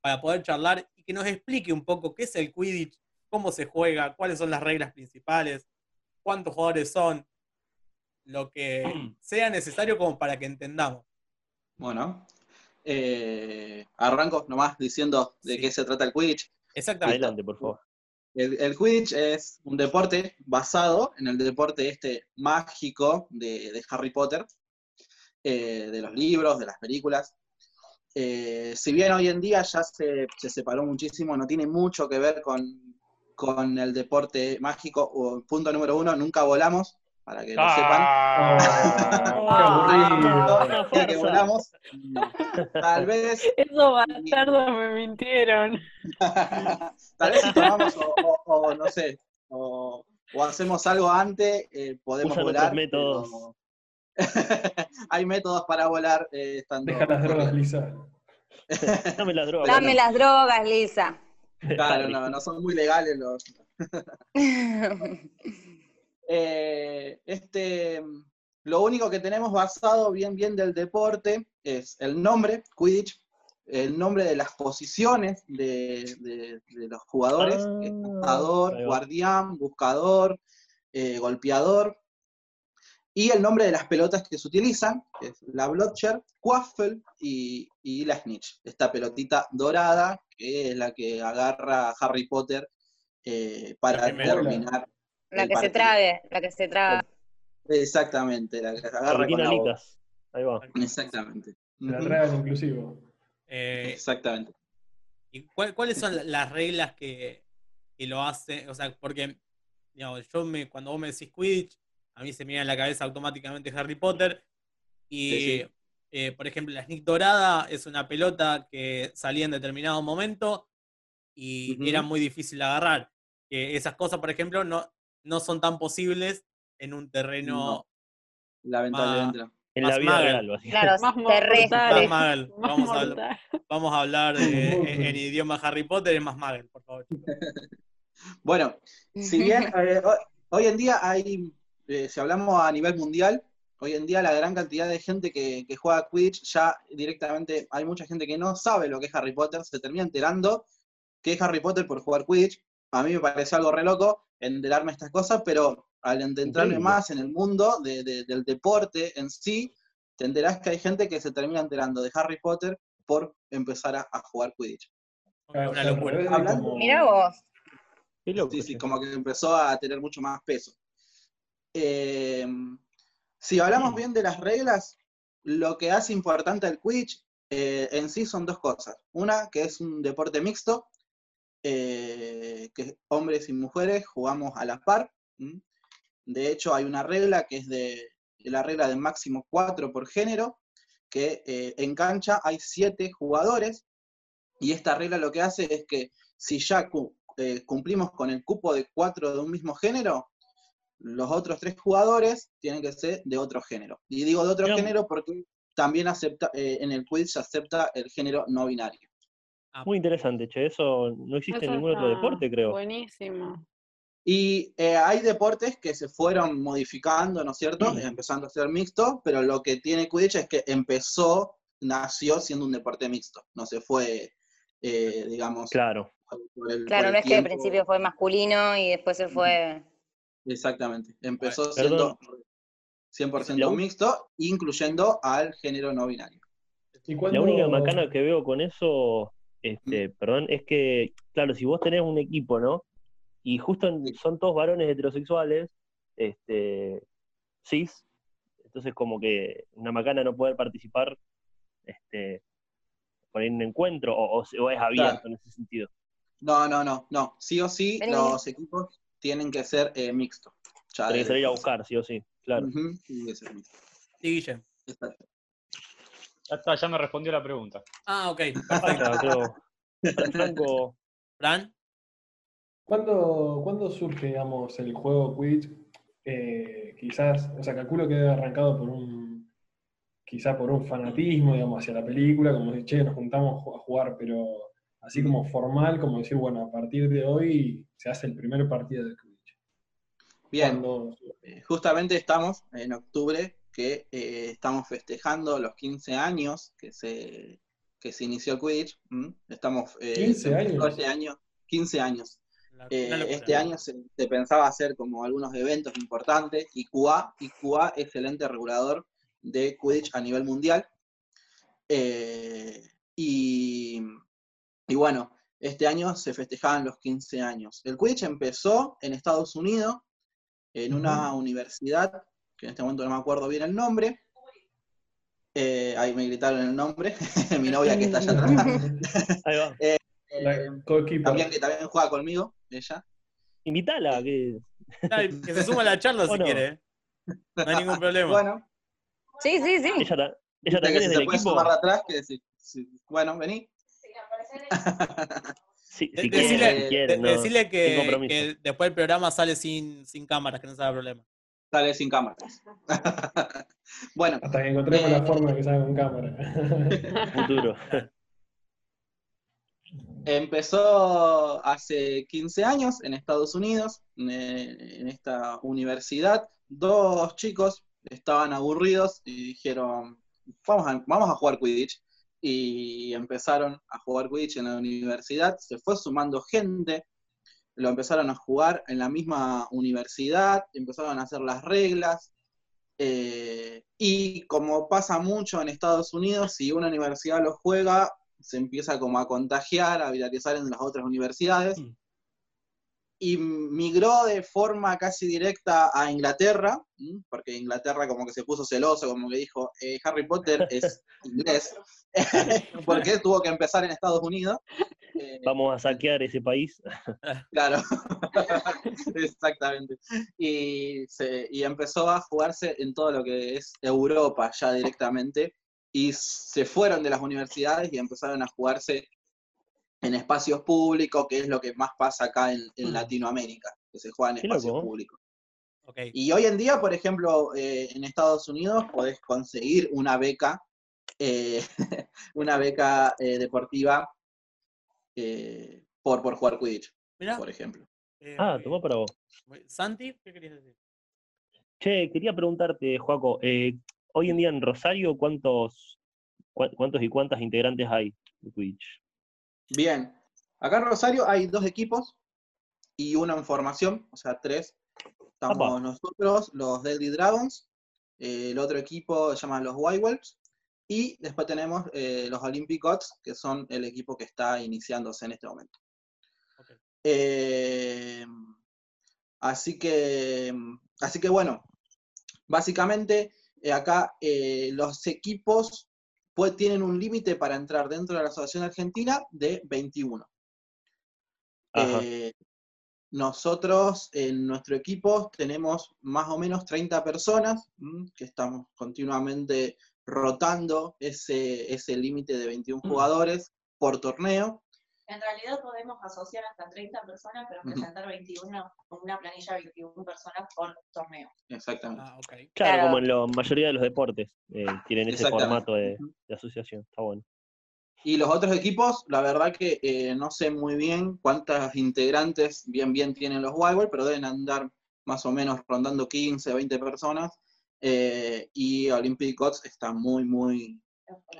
Speaker 2: para poder charlar y que nos explique un poco qué es el Quidditch, cómo se juega, cuáles son las reglas principales, cuántos jugadores son, lo que sea necesario como para que entendamos.
Speaker 10: Bueno, eh, arranco nomás diciendo de
Speaker 2: Sí.
Speaker 10: qué se trata el Quidditch.
Speaker 2: Exactamente.
Speaker 1: Adelante, por favor.
Speaker 10: El, el Quidditch es un deporte basado en el deporte este mágico de, de Harry Potter, eh, de los libros, de las películas. Eh, si bien hoy en día ya se, se separó muchísimo, no tiene mucho que ver con, con el deporte mágico. O, punto número uno, nunca volamos, para que lo sepan.
Speaker 3: Ah, qué
Speaker 10: que volamos. Tal vez
Speaker 6: Esos bastardos me mintieron.
Speaker 10: Tal vez si tomamos o, o- o no sé, o, o hacemos algo antes, eh, podemos
Speaker 1: Usan
Speaker 10: volar.
Speaker 1: métodos.
Speaker 10: Hay métodos para volar. eh, estando
Speaker 3: Deja las drogas. Lisa.
Speaker 1: Dame la droga.
Speaker 4: Dame las drogas, Lisa.
Speaker 10: Claro, no, no son muy legales los. Eh, este, lo único que tenemos basado bien bien del deporte es el nombre, Quidditch, el nombre de las posiciones de, de- de los jugadores,
Speaker 1: Ah,
Speaker 10: guardián, buscador, eh, golpeador, y el nombre de las pelotas que se utilizan, que es la Blotcher, Quaffle y, y la Snitch, esta pelotita dorada, que es la que agarra Harry Potter eh, para terminar
Speaker 4: La que se trague, la que se traga.
Speaker 10: Exactamente, la que se agarra con la boca.
Speaker 1: Ahí va.
Speaker 10: Exactamente.
Speaker 3: La
Speaker 10: Ujú,
Speaker 3: tragan inclusivo.
Speaker 2: Eh,
Speaker 10: Exactamente.
Speaker 2: ¿Y cuál- cuáles son la- las reglas que, que lo hacen? O sea, porque digamos, yo me, cuando vos me decís Quidditch, a mí se me viene a la cabeza automáticamente Harry Potter. Y,
Speaker 10: Sí, sí.
Speaker 2: eh, por ejemplo, la Sneak Dorada es una pelota que salía en determinado momento y era muy difícil de agarrar. Esas cosas, por ejemplo, no, no son tan posibles en un terreno
Speaker 10: Lamentablemente no.
Speaker 1: En
Speaker 2: Más
Speaker 1: la vida
Speaker 2: magal.
Speaker 1: real, básicamente.
Speaker 4: Claro,
Speaker 6: Más
Speaker 4: terrestre.
Speaker 2: Más.
Speaker 6: Más
Speaker 2: Vamos a, hablar-
Speaker 6: mortal.
Speaker 2: vamos a hablar de- en, en idioma Harry Potter, es más magal, por favor.
Speaker 10: Bueno, si bien eh, ho- hoy en día hay, eh, si hablamos a nivel mundial, hoy en día la gran cantidad de gente que, que juega Quidditch, ya directamente hay mucha gente que no sabe lo que es Harry Potter, se termina enterando que es Harry Potter por jugar Quidditch. A mí me parece algo re loco enterarme estas cosas, pero al entrarme
Speaker 1: Increíble.
Speaker 10: más en el mundo de- de- del deporte en sí, te enterás que hay gente que se termina enterando de Harry Potter por empezar a, a jugar Quidditch.
Speaker 3: O
Speaker 2: Una
Speaker 3: sea,
Speaker 2: locura.
Speaker 4: Mirá vos.
Speaker 10: Sí, sí, como que empezó a tener mucho más peso. Eh, si hablamos bien de las reglas, lo que hace importante al Quidditch eh, en sí son dos cosas. Una, que es un deporte mixto, eh, que hombres y mujeres jugamos a la par. De hecho, hay una regla que es de, la regla de máximo 4 por género, que eh, en cancha hay 7 jugadores, y esta regla lo que hace es que si ya eh, cumplimos con el cupo de 4 de un mismo género, los otros tres jugadores tienen que ser de otro género. Y digo de otro género porque también acepta, eh, en el quiz se acepta el género no binario.
Speaker 1: Muy interesante, che. Eso no existe en ningún otro deporte, creo.
Speaker 6: Buenísimo.
Speaker 10: Y eh, hay deportes que se fueron modificando, ¿no es cierto? Empezando a ser mixto, pero lo que tiene Quidditch es que empezó, nació siendo un deporte mixto. No se fue, eh, digamos,
Speaker 1: Claro.
Speaker 10: por el,
Speaker 4: Claro,
Speaker 10: por el
Speaker 4: no es que al principio fue masculino y después se fue.
Speaker 10: Exactamente. Empezó siendo 100%
Speaker 1: La u-
Speaker 10: mixto, incluyendo al género no binario.
Speaker 3: ¿Y
Speaker 1: La única macana que veo con eso, este, perdón, es que, claro, si vos tenés un equipo, ¿no? Y justo en- son todos varones heterosexuales, este, cis, entonces como que una macana no puede participar este, por ahí en un encuentro, o, o se- o es abierto en ese sentido.
Speaker 10: No, no, no, no. Sí o sí,
Speaker 4: Vení.
Speaker 10: los equipos tienen que ser eh, mixtos. Ya
Speaker 1: Tenés que salir a buscar, sí o sí, claro.
Speaker 10: Ujú, tiene que ser mixto.
Speaker 2: Sí, Guille.
Speaker 10: Exacto.
Speaker 5: Ya está, ya me respondió la pregunta.
Speaker 2: Ah, ok.
Speaker 1: Creo. Franco,
Speaker 2: Fran,
Speaker 3: ¿Cuándo, cuándo surge, digamos, el juego Quidditch? Eh, quizás, o sea, calculo que debe haber arrancado por un, quizá por un fanatismo, digamos, hacia la película, como decir, che, nos juntamos a jugar, pero así como formal, como decir, bueno, a partir de hoy se hace el primer partido de Quidditch.
Speaker 10: Bien,
Speaker 3: Cuando-
Speaker 10: eh, justamente estamos en octubre, que eh, estamos festejando los 15 años que se, que se inició Quidditch. Estamos, eh,
Speaker 3: 15
Speaker 10: se empezó
Speaker 3: años.
Speaker 10: este año, 15 años.
Speaker 2: la-
Speaker 10: Eh,
Speaker 2: locura.
Speaker 10: este año se, se pensaba hacer como algunos eventos importantes y QA, y QA es el ente regulador de Quidditch a nivel mundial. Eh, y, y bueno, este año se festejaban los 15 años. El Quidditch empezó en Estados Unidos, en una universidad, que en este momento no me acuerdo bien el nombre. Eh, ahí me gritaron el nombre, mi novia que está allá atrás.
Speaker 1: ahí va.
Speaker 10: Eh, también que también juega conmigo, ella.
Speaker 1: Invítala, que
Speaker 2: que se suma a la charla si
Speaker 1: Bueno.
Speaker 2: quiere. ¿eh? No hay ningún problema.
Speaker 10: Bueno,
Speaker 4: Sí, sí, sí.
Speaker 1: ella, ella
Speaker 10: que
Speaker 1: también
Speaker 10: si
Speaker 1: es del equipo.
Speaker 10: sumar de atrás, que decir, sí, bueno, vení.
Speaker 1: Sí, si
Speaker 2: decile,
Speaker 1: quiere, si quiere,
Speaker 2: de-
Speaker 1: no,
Speaker 2: decile
Speaker 1: sin
Speaker 2: que, después el programa sale sin, sin cámaras, que no se haga problema.
Speaker 10: Sale sin cámaras. bueno,
Speaker 3: Hasta que encontremos
Speaker 10: Eh,
Speaker 3: la forma de que salga con cámara.
Speaker 1: Futuro.
Speaker 10: empezó hace 15 años en Estados Unidos, eh, en esta universidad. Dos chicos estaban aburridos y dijeron, vamos a, vamos a jugar Quidditch. Y empezaron a jugar Quidditch en la universidad. Se fue sumando gente, lo empezaron a jugar en la misma universidad, empezaron a hacer las reglas. eh, y como pasa mucho en Estados Unidos, si una universidad lo juega, se empieza como a contagiar, a viralizar en las otras universidades. Y migró de forma casi directa a Inglaterra, porque Inglaterra como que se puso celoso, como que dijo, eh, Harry Potter es inglés, porque tuvo que empezar en Estados Unidos. Eh,
Speaker 1: Vamos a saquear ese país.
Speaker 10: Claro, exactamente. Y, se- y empezó a jugarse en todo lo que es Europa ya directamente. Y se fueron de las universidades y empezaron a jugarse en espacios públicos, que es lo que más pasa acá en, en Latinoamérica, que se juega en espacios
Speaker 1: loco.
Speaker 10: públicos. Y hoy en día, por ejemplo, eh, en Estados Unidos podés conseguir una beca, eh, una beca eh, deportiva eh, por, por jugar Quidditch,
Speaker 2: Mirá.
Speaker 10: por ejemplo.
Speaker 2: eh,
Speaker 1: Ah,
Speaker 2: bien.
Speaker 1: para vos.
Speaker 2: Santi, ¿qué querías decir?
Speaker 1: Che, quería preguntarte, Joaco, eh, hoy en día en Rosario, ¿cuántos, cuántos y cuántas integrantes hay de Twitch?
Speaker 10: Bien, acá en Rosario hay dos equipos y uno en formación, o sea, tres. Estamos nosotros, los Deadly Dragons, eh, el otro equipo se llama los White Wolves, y después tenemos eh, los Olympic Gods, que son el equipo que está iniciándose en este momento. Eh, así que, así que bueno, básicamente acá los equipos pues, tienen un límite para entrar dentro de la Asociación Argentina de 21.
Speaker 1: Ajá.
Speaker 10: Eh, nosotros en nuestro equipo tenemos más o menos 30 personas mm, que estamos continuamente rotando ese, ese límite de 21 jugadores por torneo.
Speaker 8: En realidad podemos asociar hasta 30 personas, pero presentar 21 con una planilla de 21 personas por torneo.
Speaker 10: Exactamente.
Speaker 2: Ah, ok.
Speaker 1: Claro,
Speaker 4: Claro.
Speaker 1: como en la mayoría de los deportes, eh, tienen ese formato de asociación. Está bueno.
Speaker 10: Y los otros equipos, la verdad que eh, no sé muy bien cuántas integrantes bien bien tienen los Wild, pero deben andar más o menos rondando 15, 20 personas. Eh, y Olympic Gods está muy, muy,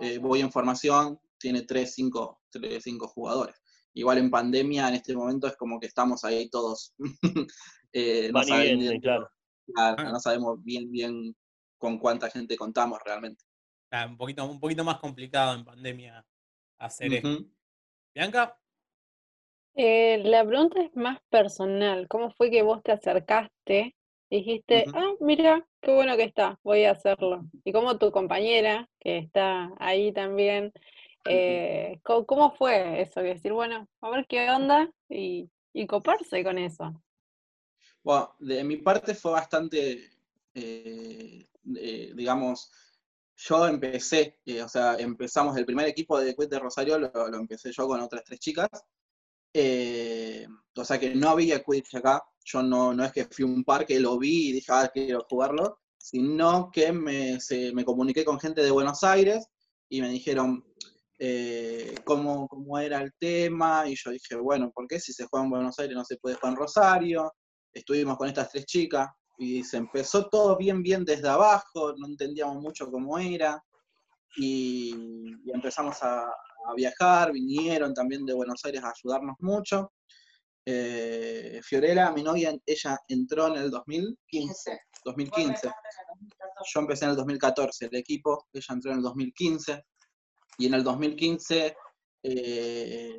Speaker 10: eh, voy en formación, tiene 3, 5, 3, 5 jugadores. Igual en pandemia en este momento es como que estamos ahí todos. eh, no, saben bien-
Speaker 1: claro.
Speaker 10: claro,
Speaker 2: Ah.
Speaker 10: no sabemos bien bien con cuánta gente contamos realmente.
Speaker 2: Ah, un, poquito, un poquito más complicado en pandemia hacer esto. Bianca,
Speaker 6: Eh, la pregunta es más personal. ¿Cómo fue que vos te acercaste y dijiste, ah, mira, qué bueno que está, voy a hacerlo? Y cómo tu compañera, que está ahí también, eh, ¿cómo, fue eso? Que decir, bueno, a ver qué onda y, y coparse con eso.
Speaker 10: Bueno, de mi parte fue bastante, eh, eh, digamos, yo empecé, o sea, empezamos el primer equipo de Quit de Rosario, lo, lo empecé yo con otras tres chicas. O sea que no había Quidditch acá, yo no, no es que fui a un parque, lo vi y dije, ah, quiero jugarlo, sino que me, se- me comuniqué con gente de Buenos Aires y me dijeron eh, cómo, cómo era el tema, y yo dije, bueno, ¿por qué si se juega en Buenos Aires no se puede jugar en Rosario? Estuvimos con estas tres chicas y se empezó todo bien, bien desde abajo, no entendíamos mucho cómo era, y, y empezamos a, a viajar, vinieron también de Buenos Aires a ayudarnos mucho. Eh, Fiorella, mi novia, ella entró en el 2015, 2015. Yo empecé en el 2014 el equipo, ella entró en el 2015 y en el 2015 eh,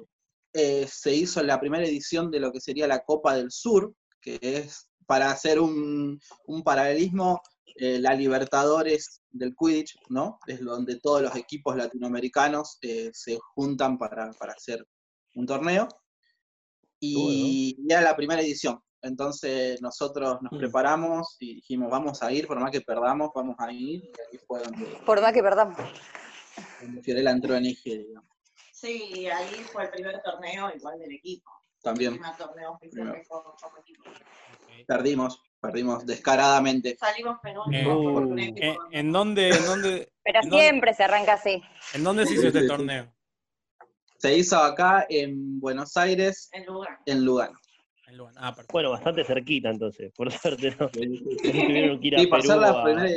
Speaker 10: eh, se hizo la primera edición de lo que sería la Copa del Sur, que es para hacer un, un paralelismo, eh, la Libertadores del Quidditch, ¿no? Es donde todos los equipos latinoamericanos eh, se juntan para, para hacer un torneo. Y era la primera edición. Entonces nosotros nos
Speaker 1: Mm.
Speaker 10: preparamos y dijimos, vamos a ir, por más que perdamos, vamos a ir. Y ahí fue donde,
Speaker 4: Por más que perdamos.
Speaker 10: Fiorella entró en eje, digamos.
Speaker 8: Sí, ahí fue el primer torneo igual del equipo. El
Speaker 10: También
Speaker 8: primer torneo oficial
Speaker 10: Primero.
Speaker 8: que como, como equipo.
Speaker 2: ok.
Speaker 10: perdimos, perdimos descaradamente.
Speaker 8: Salimos
Speaker 2: Eh,
Speaker 8: penúltimos por un
Speaker 1: uh,
Speaker 8: equipo.
Speaker 2: Eh, ¿En dónde, en dónde,
Speaker 4: Pero
Speaker 2: ¿En dónde?
Speaker 4: siempre se arranca así.
Speaker 2: en dónde se hizo este torneo?
Speaker 10: Se hizo acá en Buenos Aires,
Speaker 8: En lugar.
Speaker 10: en Lugano.
Speaker 2: En Lugan. Ah.
Speaker 1: Bueno, bastante cerquita entonces, por suerte no. No tuvieron que ir a
Speaker 10: Sí, por ser,
Speaker 1: Perú
Speaker 10: la
Speaker 1: a-
Speaker 10: primera,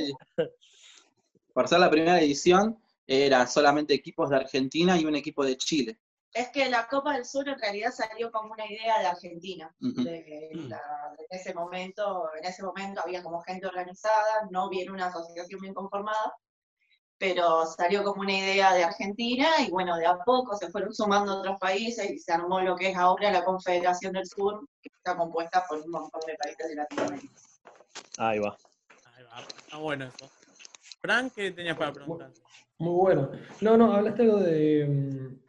Speaker 10: por ser la primera edición, era solamente equipos de Argentina y un equipo de Chile.
Speaker 8: Es que la Copa del Sur en realidad salió como una idea de Argentina.
Speaker 10: Ujú.
Speaker 8: De, la- de ese momento, en ese momento había como gente organizada, no bien una asociación bien conformada, pero salió como una idea de Argentina y bueno, de a poco se fueron sumando otros países y se armó lo que es ahora la Confederación del Sur, que está compuesta por un montón de países de Latinoamérica.
Speaker 1: Ahí va.
Speaker 2: Ahí va. Está bueno eso. Frank, ¿qué tenías para preguntar?
Speaker 3: Muy bueno. No, no, hablaste algo de, mm,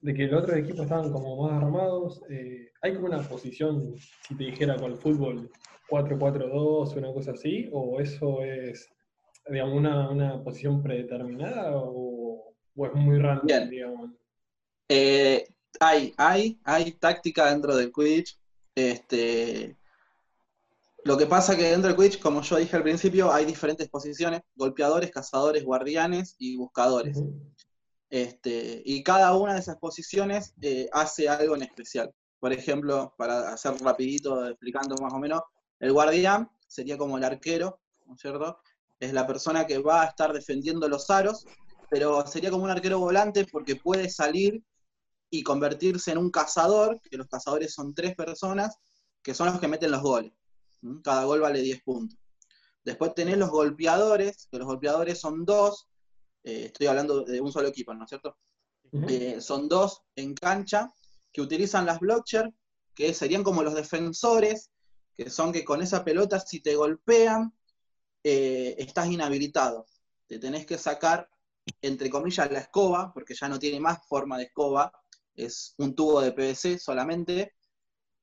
Speaker 3: de que los otros equipos estaban como más armados. eh, ¿Hay como una posición, si te dijera con el fútbol, 4-4-2 o una cosa así? ¿O eso es, digamos, una, una posición predeterminada o, o es muy random,
Speaker 10: Bien.
Speaker 3: digamos?
Speaker 10: Eh, hay, hay, hay táctica dentro del Quidditch. Este, Lo que pasa que dentro del Quidditch, como yo dije al principio, hay diferentes posiciones, golpeadores, cazadores, guardianes y buscadores. Este, y cada una de esas posiciones eh, hace algo en especial. Por ejemplo, para hacer rapidito, explicando más o menos, el guardián sería como el arquero, ¿no es cierto? Es la persona que va a estar defendiendo los aros, pero sería como un arquero volante porque puede salir y convertirse en un cazador, que los cazadores son tres personas, que son los que meten los goles. Cada gol vale 10 puntos. Después tenés los golpeadores, que los golpeadores son dos, eh, estoy hablando de un solo equipo, ¿no es cierto? Eh, son dos en cancha que utilizan las blockchain, que serían como los defensores, que son que con esa pelota si te golpean, eh, estás inhabilitado. Te tenés que sacar, entre comillas, la escoba, porque ya no tiene más forma de escoba, es un tubo de PVC solamente,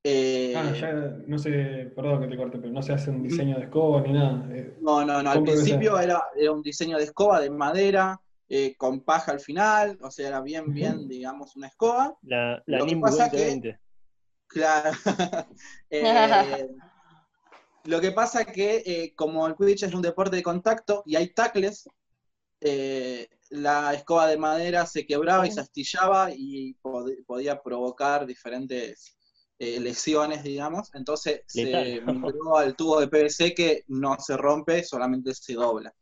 Speaker 3: eh, ah, ya no sé, perdón que te corte, pero no se hace un diseño de escoba ni nada.
Speaker 10: Eh, no, no, no, al principio era, un diseño de escoba de madera, eh, con paja al final, o sea, era bien, bien, digamos, una escoba.
Speaker 1: La, la Nimbus 2020.
Speaker 10: claro. lo que pasa que como el Quidditch es un deporte de contacto y hay tacles, la escoba de madera se quebraba y se astillaba y podía provocar diferentes eh, lesiones, digamos, entonces se migró al tubo de PVC que no se rompe, solamente se dobla.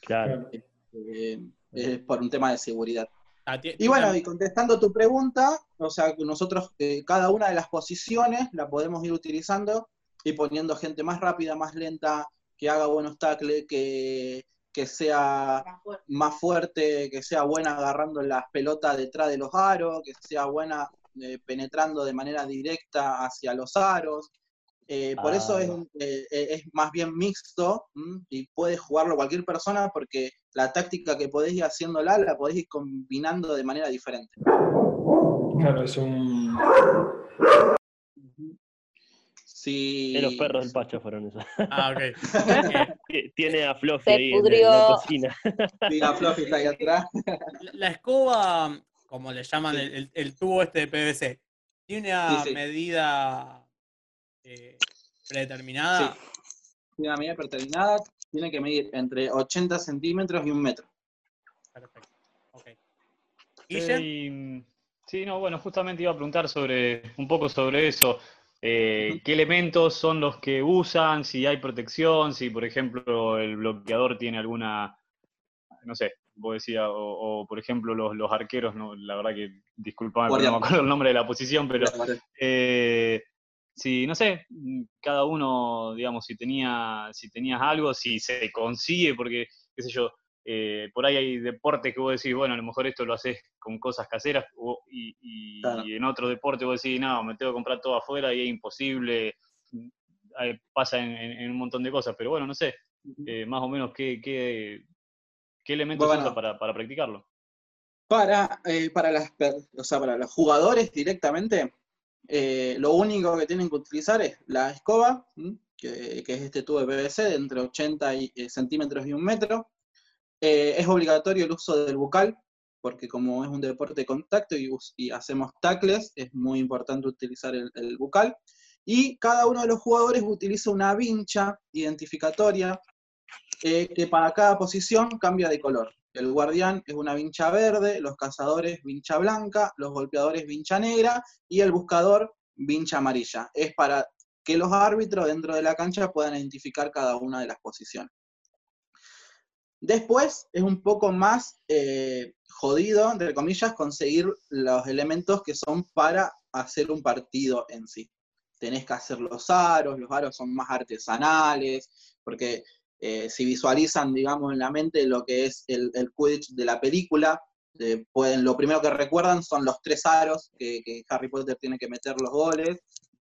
Speaker 1: Claro.
Speaker 10: Eh, es por un tema de seguridad. Ah, y bueno, y contestando tu pregunta, o sea, nosotros eh, cada una de las posiciones la podemos ir utilizando y poniendo gente más rápida, más lenta, que haga buenos tackles, que, que sea más fuerte, que sea buena agarrando las pelotas detrás de los aros, que sea buena eh, penetrando de manera directa hacia los aros. Eh, por eso es, ah. eh, es, más bien mixto y puede jugarlo cualquier persona porque la táctica que podéis ir haciéndola la podéis ir combinando de manera diferente.
Speaker 3: Claro, es un...
Speaker 10: Sí.
Speaker 1: los perros del Pacho fueron esos.
Speaker 2: Ah, ok.
Speaker 1: Tiene a Fluffy ahí en la cocina.
Speaker 10: Sí, a Fluffy está ahí atrás.
Speaker 2: la escoba como le llaman el, tubo este de PVC, ¿tiene una medida eh, predeterminada?
Speaker 10: Tiene una medida predeterminada, tiene que medir entre 80 centímetros y un metro.
Speaker 2: Perfecto. Ok.
Speaker 5: ¿Y sí, no, bueno, justamente iba a preguntar sobre un poco sobre eso. Eh, ¿Qué elementos son los que usan? Si hay protección, si por ejemplo el bloqueador tiene alguna, no sé, vos decías, o, por ejemplo los, los, arqueros, no, la verdad que disculpame, no me acuerdo el nombre de la posición, pero eh, si, no sé, cada uno, digamos, si tenía, si tenías algo, si se consigue, porque, qué sé yo, eh, por ahí hay deportes que vos decís, bueno, a lo mejor esto lo haces con cosas caseras, y, en otro deporte vos decís, no, me tengo que comprar todo afuera y es imposible, pasa en, un montón de cosas, pero bueno, no sé, eh, más o menos qué, qué, ¿Qué elementos bueno, para, para, practicarlo?
Speaker 10: Para, eh, para, las, para los jugadores directamente, eh, lo único que tienen que utilizar es la escoba, que, es este tubo de PVC de entre 80 y, eh, centímetros y un metro. es obligatorio el uso del bucal, porque como es un deporte de contacto y, hacemos tacles, es muy importante utilizar el, el, bucal. Y cada uno de los jugadores utiliza una vincha identificatoria que para cada posición cambia de color. El guardián es una vincha verde, los cazadores vincha blanca, los golpeadores vincha negra y el buscador vincha amarilla. Es para que los árbitros dentro de la cancha puedan identificar cada una de las posiciones. Después es un poco más eh, jodido, entre comillas, conseguir los elementos que son para hacer un partido en sí. Tenés que hacer los aros, los aros son más artesanales, porque eh, si visualizan, digamos, en la mente lo que es el, el Quidditch de la película, eh, pueden, lo primero que recuerdan son los tres aros que, Harry Potter tiene que meter los goles,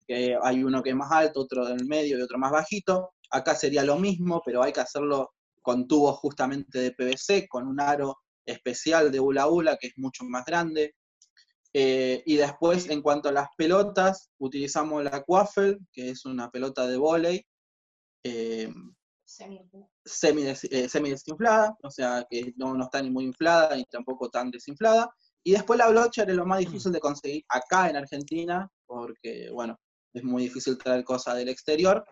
Speaker 10: que hay uno que es más alto, otro en el medio y otro más bajito. Acá sería lo mismo, pero hay que hacerlo con tubos justamente de PVC, con un aro especial de Ula Ula, que es mucho más grande. Eh, y después, en cuanto a las pelotas, utilizamos la Quaffle, que es una pelota de volei, semi, eh, semi desinflada, o sea que no, no, está ni muy inflada ni tampoco tan desinflada. Y después la blocher es lo más difícil de conseguir acá en Argentina, porque bueno, es muy difícil traer cosas del exterior.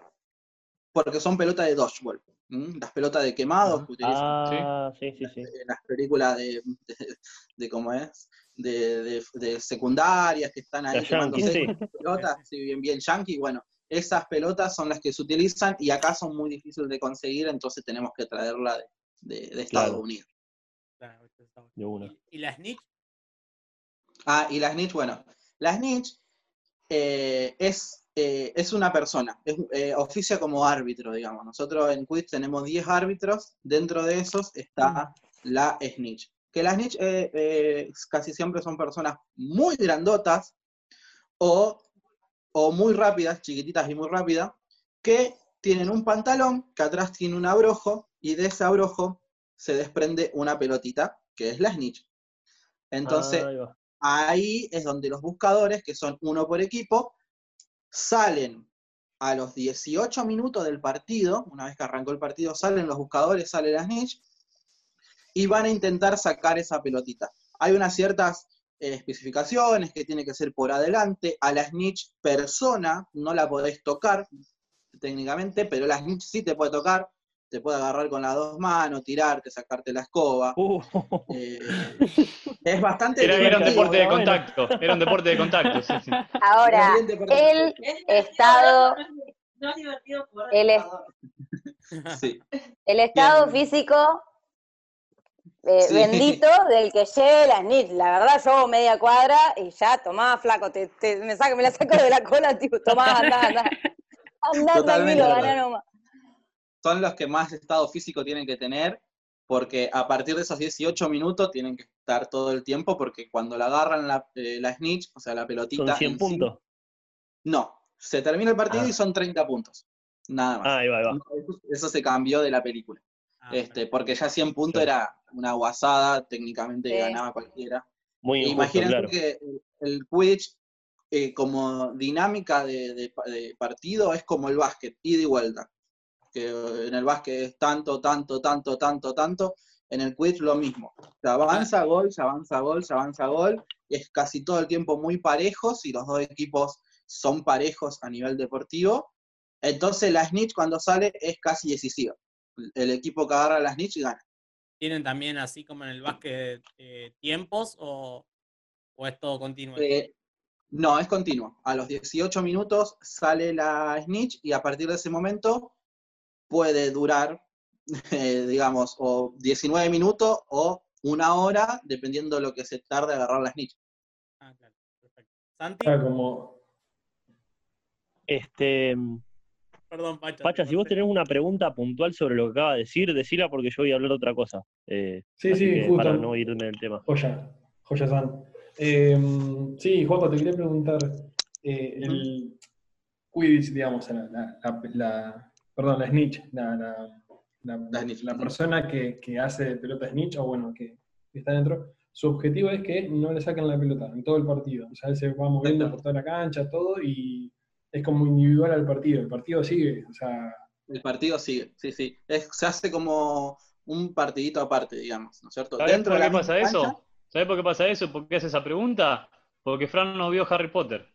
Speaker 10: porque son pelotas de dodgeball. Las pelotas de quemados que utilizan
Speaker 1: Ah, sí, sí, sí.
Speaker 10: en las películas de, de, de cómo es, de, de- de secundarias que están ahí quemándose pelotas, sí, bien, bien yankee, bueno, esas pelotas son las que se utilizan y acá son muy difíciles de conseguir, entonces tenemos que traerla de, de- de Estados
Speaker 1: Claro.
Speaker 10: Unidos.
Speaker 2: Claro.
Speaker 1: De una.
Speaker 2: ¿Y la snitch?
Speaker 10: Ah, y la snitch, bueno, la snitch eh, es, eh, es una persona, es, eh, oficia como árbitro, digamos. Nosotros en Quiz tenemos 10 árbitros, dentro de esos está la snitch. Que la snitch eh, eh, casi siempre son personas muy grandotas o, o muy rápidas, chiquititas y muy rápidas, que tienen un pantalón que atrás tiene un abrojo y de ese abrojo se desprende una pelotita, que es la snitch. Entonces,
Speaker 1: Ah, ahí
Speaker 10: es donde los buscadores, que son uno por equipo, salen a los 18 minutos del partido, una vez que arrancó el partido, salen los buscadores, sale la snitch, y van a intentar sacar esa pelotita. Hay unas ciertas eh, especificaciones que tiene que ser por adelante, a la snitch persona no la podés tocar técnicamente, pero la snitch sí te puede tocar, te puede agarrar con las dos manos, tirarte, sacarte la escoba.
Speaker 1: Uh,
Speaker 10: eh, es bastante
Speaker 5: Era, era un
Speaker 10: divertido,
Speaker 5: deporte de
Speaker 10: bueno.
Speaker 5: contacto, era un deporte de contacto, sí, sí.
Speaker 4: Ahora, el estado,
Speaker 8: no es- divertido
Speaker 4: el.
Speaker 10: Sí.
Speaker 4: el estado físico eh,
Speaker 10: Sí.
Speaker 4: bendito del que lleve la snitch. La verdad, yo hago media cuadra y ya, tomá, flaco, te, te- me, saco, me la saco de la cola, tipo, tomá, andá, andá. Andá
Speaker 10: Totalmente,
Speaker 4: tranquilo,
Speaker 10: total.
Speaker 4: ganá nomás.
Speaker 10: Son los que más estado físico tienen que tener, porque a partir de esos 18 minutos tienen que estar todo el tiempo, porque cuando la agarran la, eh, la snitch, o sea, la pelotita.
Speaker 1: son 100
Speaker 10: en sí,
Speaker 1: puntos.
Speaker 10: no, se termina el partido
Speaker 1: Ah.
Speaker 10: y son 30 puntos. Nada más.
Speaker 1: Ah, ahí va, ahí va.
Speaker 10: Eso, eso se cambió de la película.
Speaker 2: Ah,
Speaker 10: Este, porque ya 100 puntos
Speaker 1: Claro.
Speaker 10: era una guasada, técnicamente
Speaker 4: Sí.
Speaker 10: ganaba cualquiera.
Speaker 1: Muy
Speaker 10: E
Speaker 1: injusto,
Speaker 10: Imagínense
Speaker 1: claro.
Speaker 10: que el, Quidditch, eh, como dinámica de, de pa- de partido, es como el básquet, ida y vuelta. Que en el básquet es tanto, tanto, tanto, tanto, tanto. En el Quidditch lo mismo. Se avanza gol, se avanza gol, se avanza gol. Y es casi todo el tiempo muy parejos y los dos equipos son parejos a nivel deportivo. Entonces la snitch cuando sale es casi decisiva. El equipo que agarra la snitch gana.
Speaker 2: ¿Tienen también, así como en el básquet, eh, tiempos o, o es todo continuo?
Speaker 10: Eh, no, es continuo. A los 18 minutos sale la snitch y a partir de ese momento puede durar, eh, digamos, o 19 minutos o una hora, dependiendo de lo que se tarde agarrar la snitch.
Speaker 2: Ah, claro, perfecto. Santi,
Speaker 3: como,
Speaker 1: Este,
Speaker 2: perdón, Pacha.
Speaker 1: Pacha, si vos
Speaker 2: corté.
Speaker 1: tenés una pregunta puntual sobre lo que acaba de decir, decila porque yo voy a hablar de otra cosa. Eh,
Speaker 3: Sí, sí, justo.
Speaker 1: Para no irme del tema.
Speaker 3: joya, joya san. Eh, sí, Juanjo, te quería preguntar, eh, el Quidditch, digamos, la, la- la- la- perdón, la snitch, la, la- la-
Speaker 10: La snitch.
Speaker 3: la persona que, que hace pelota snitch, o bueno, que, que está dentro, su objetivo es que no le saquen la pelota en todo el partido. O sea, él se va moviendo por toda la cancha, todo, y es como individual al partido. El partido sigue, o sea,
Speaker 10: El partido sigue, sí, sí. Es- se hace como un partidito aparte, digamos, ¿no es cierto?
Speaker 5: ¿Sabés
Speaker 10: Dentro
Speaker 5: por
Speaker 10: de
Speaker 5: qué pasa eso?
Speaker 10: cancha-
Speaker 5: ¿Sabés por qué pasa eso? ¿Por qué hace esa pregunta? Porque Fran no vio Harry Potter.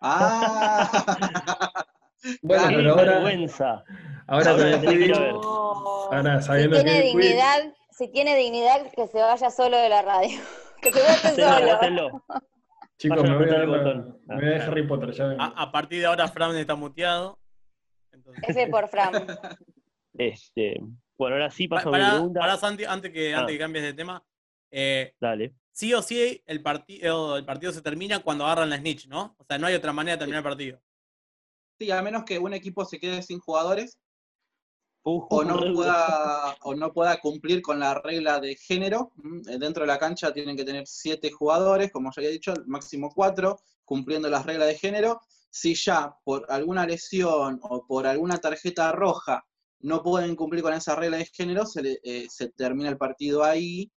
Speaker 10: Ah,
Speaker 3: bueno,
Speaker 10: Claro,
Speaker 1: ¡Qué
Speaker 3: pero ahora,
Speaker 1: vergüenza!
Speaker 3: ahora
Speaker 1: Ahora que
Speaker 3: ahora
Speaker 4: Si
Speaker 3: sabiendo que
Speaker 4: tiene
Speaker 3: Quidditch-
Speaker 4: dignidad, si tiene dignidad, que se vaya solo de la radio. Que se vaya
Speaker 1: Hacelo,
Speaker 4: solo.
Speaker 3: Chicos, me voy a
Speaker 1: el botón.
Speaker 3: me voy a Harry Potter, ya vengo.
Speaker 2: A, a partir de ahora Fran está muteado. Entonces,
Speaker 4: F por Fran.
Speaker 1: Este, bueno, ahora sí
Speaker 2: Pa-
Speaker 1: paso a mi pregunta.
Speaker 2: pará, Santi, antes que,
Speaker 1: Ah.
Speaker 2: antes que cambies de tema. eh,
Speaker 1: Dale.
Speaker 2: sí o sí el partido, el partido se termina cuando agarran la snitch, ¿no? O sea, no hay otra manera de terminar el partido.
Speaker 10: sí, a menos que un equipo se quede sin jugadores
Speaker 1: Uh,
Speaker 10: o no pueda o no pueda cumplir con la regla de género. Eh, Dentro de la cancha tienen que tener siete jugadores, como ya había dicho, máximo cuatro, cumpliendo las reglas de género. Si ya por alguna lesión o por alguna tarjeta roja no pueden cumplir con esa regla de género, se, le- eh, se termina el partido ahí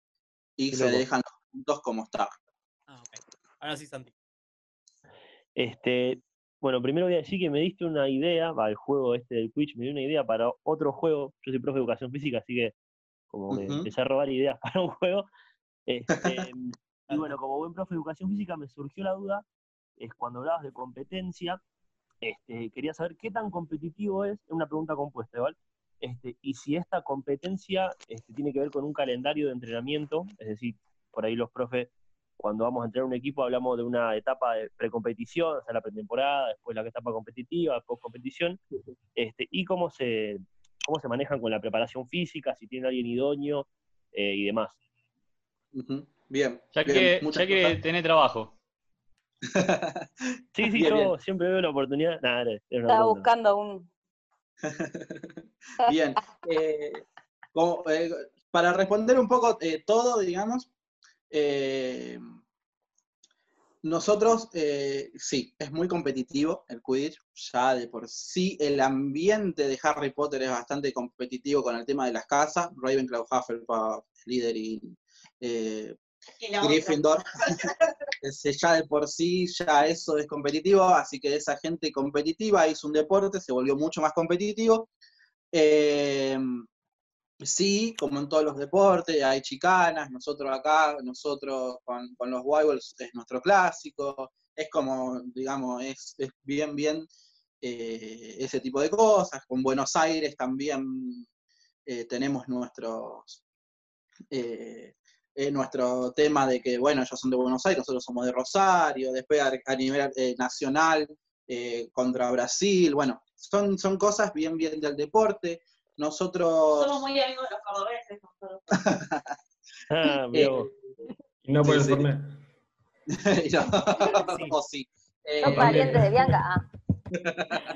Speaker 10: y
Speaker 1: Qué
Speaker 10: se dejan los puntos como estaban.
Speaker 2: Ah, ok. Ahora sí, Santi.
Speaker 1: Este, bueno, primero voy a decir que me diste una idea, va, el juego este del Twitch, me dio una idea para otro juego. Yo soy profe de educación física, así que como me
Speaker 10: Ujú.
Speaker 1: empecé a robar ideas para un juego. Este, y bueno, como buen profe de educación física me surgió la duda, es cuando hablabas de competencia, este, quería saber qué tan competitivo es, es una pregunta compuesta, igual, este, y si esta competencia este, tiene que ver con un calendario de entrenamiento, es decir, por ahí los profes, cuando vamos a entrenar un equipo, hablamos de una etapa de precompetición, o sea, la pretemporada, después la etapa competitiva, post-competición, este, y cómo se, cómo se manejan con la preparación física, si tiene alguien idóneo eh, y demás.
Speaker 10: Bien.
Speaker 5: Ya
Speaker 10: bien,
Speaker 5: que, ya que tenés trabajo.
Speaker 1: Sí, sí,
Speaker 10: Bien,
Speaker 1: yo
Speaker 10: bien.
Speaker 1: siempre veo la oportunidad. Era- una
Speaker 4: Estaba
Speaker 1: pregunta.
Speaker 4: buscando un.
Speaker 10: Bien. eh, como, eh, para responder un poco eh, todo, digamos, eh, nosotros, eh, sí, es muy competitivo el Quidditch, ya de por sí el ambiente de Harry Potter es bastante competitivo con el tema de las casas, Ravenclaw, Hufflepuff, eh,
Speaker 8: Y la otra.
Speaker 10: Gryffindor, ya de por sí, ya eso es competitivo, así que esa gente competitiva hizo un deporte, se volvió mucho más competitivo. Eh, sí, como en todos los deportes, hay chicanas, nosotros acá, nosotros con, con los Wibbles es nuestro clásico, es como, digamos, es, es bien, bien eh, ese tipo de cosas. Con Buenos Aires también eh, tenemos nuestros... eh, nuestro tema de que, bueno, ellos son de Buenos Aires, nosotros somos de Rosario, después a, a nivel nacional contra Brasil, bueno, son, son cosas bien, bien del deporte. Nosotros...
Speaker 8: Somos muy amigos de los cordobeses nosotros.
Speaker 1: Ah,
Speaker 10: eh,
Speaker 3: no por
Speaker 10: Sí,
Speaker 3: el
Speaker 10: sí. no,
Speaker 2: Sí.
Speaker 10: o sí. Eh,
Speaker 4: Son parientes de Bianca. Ah,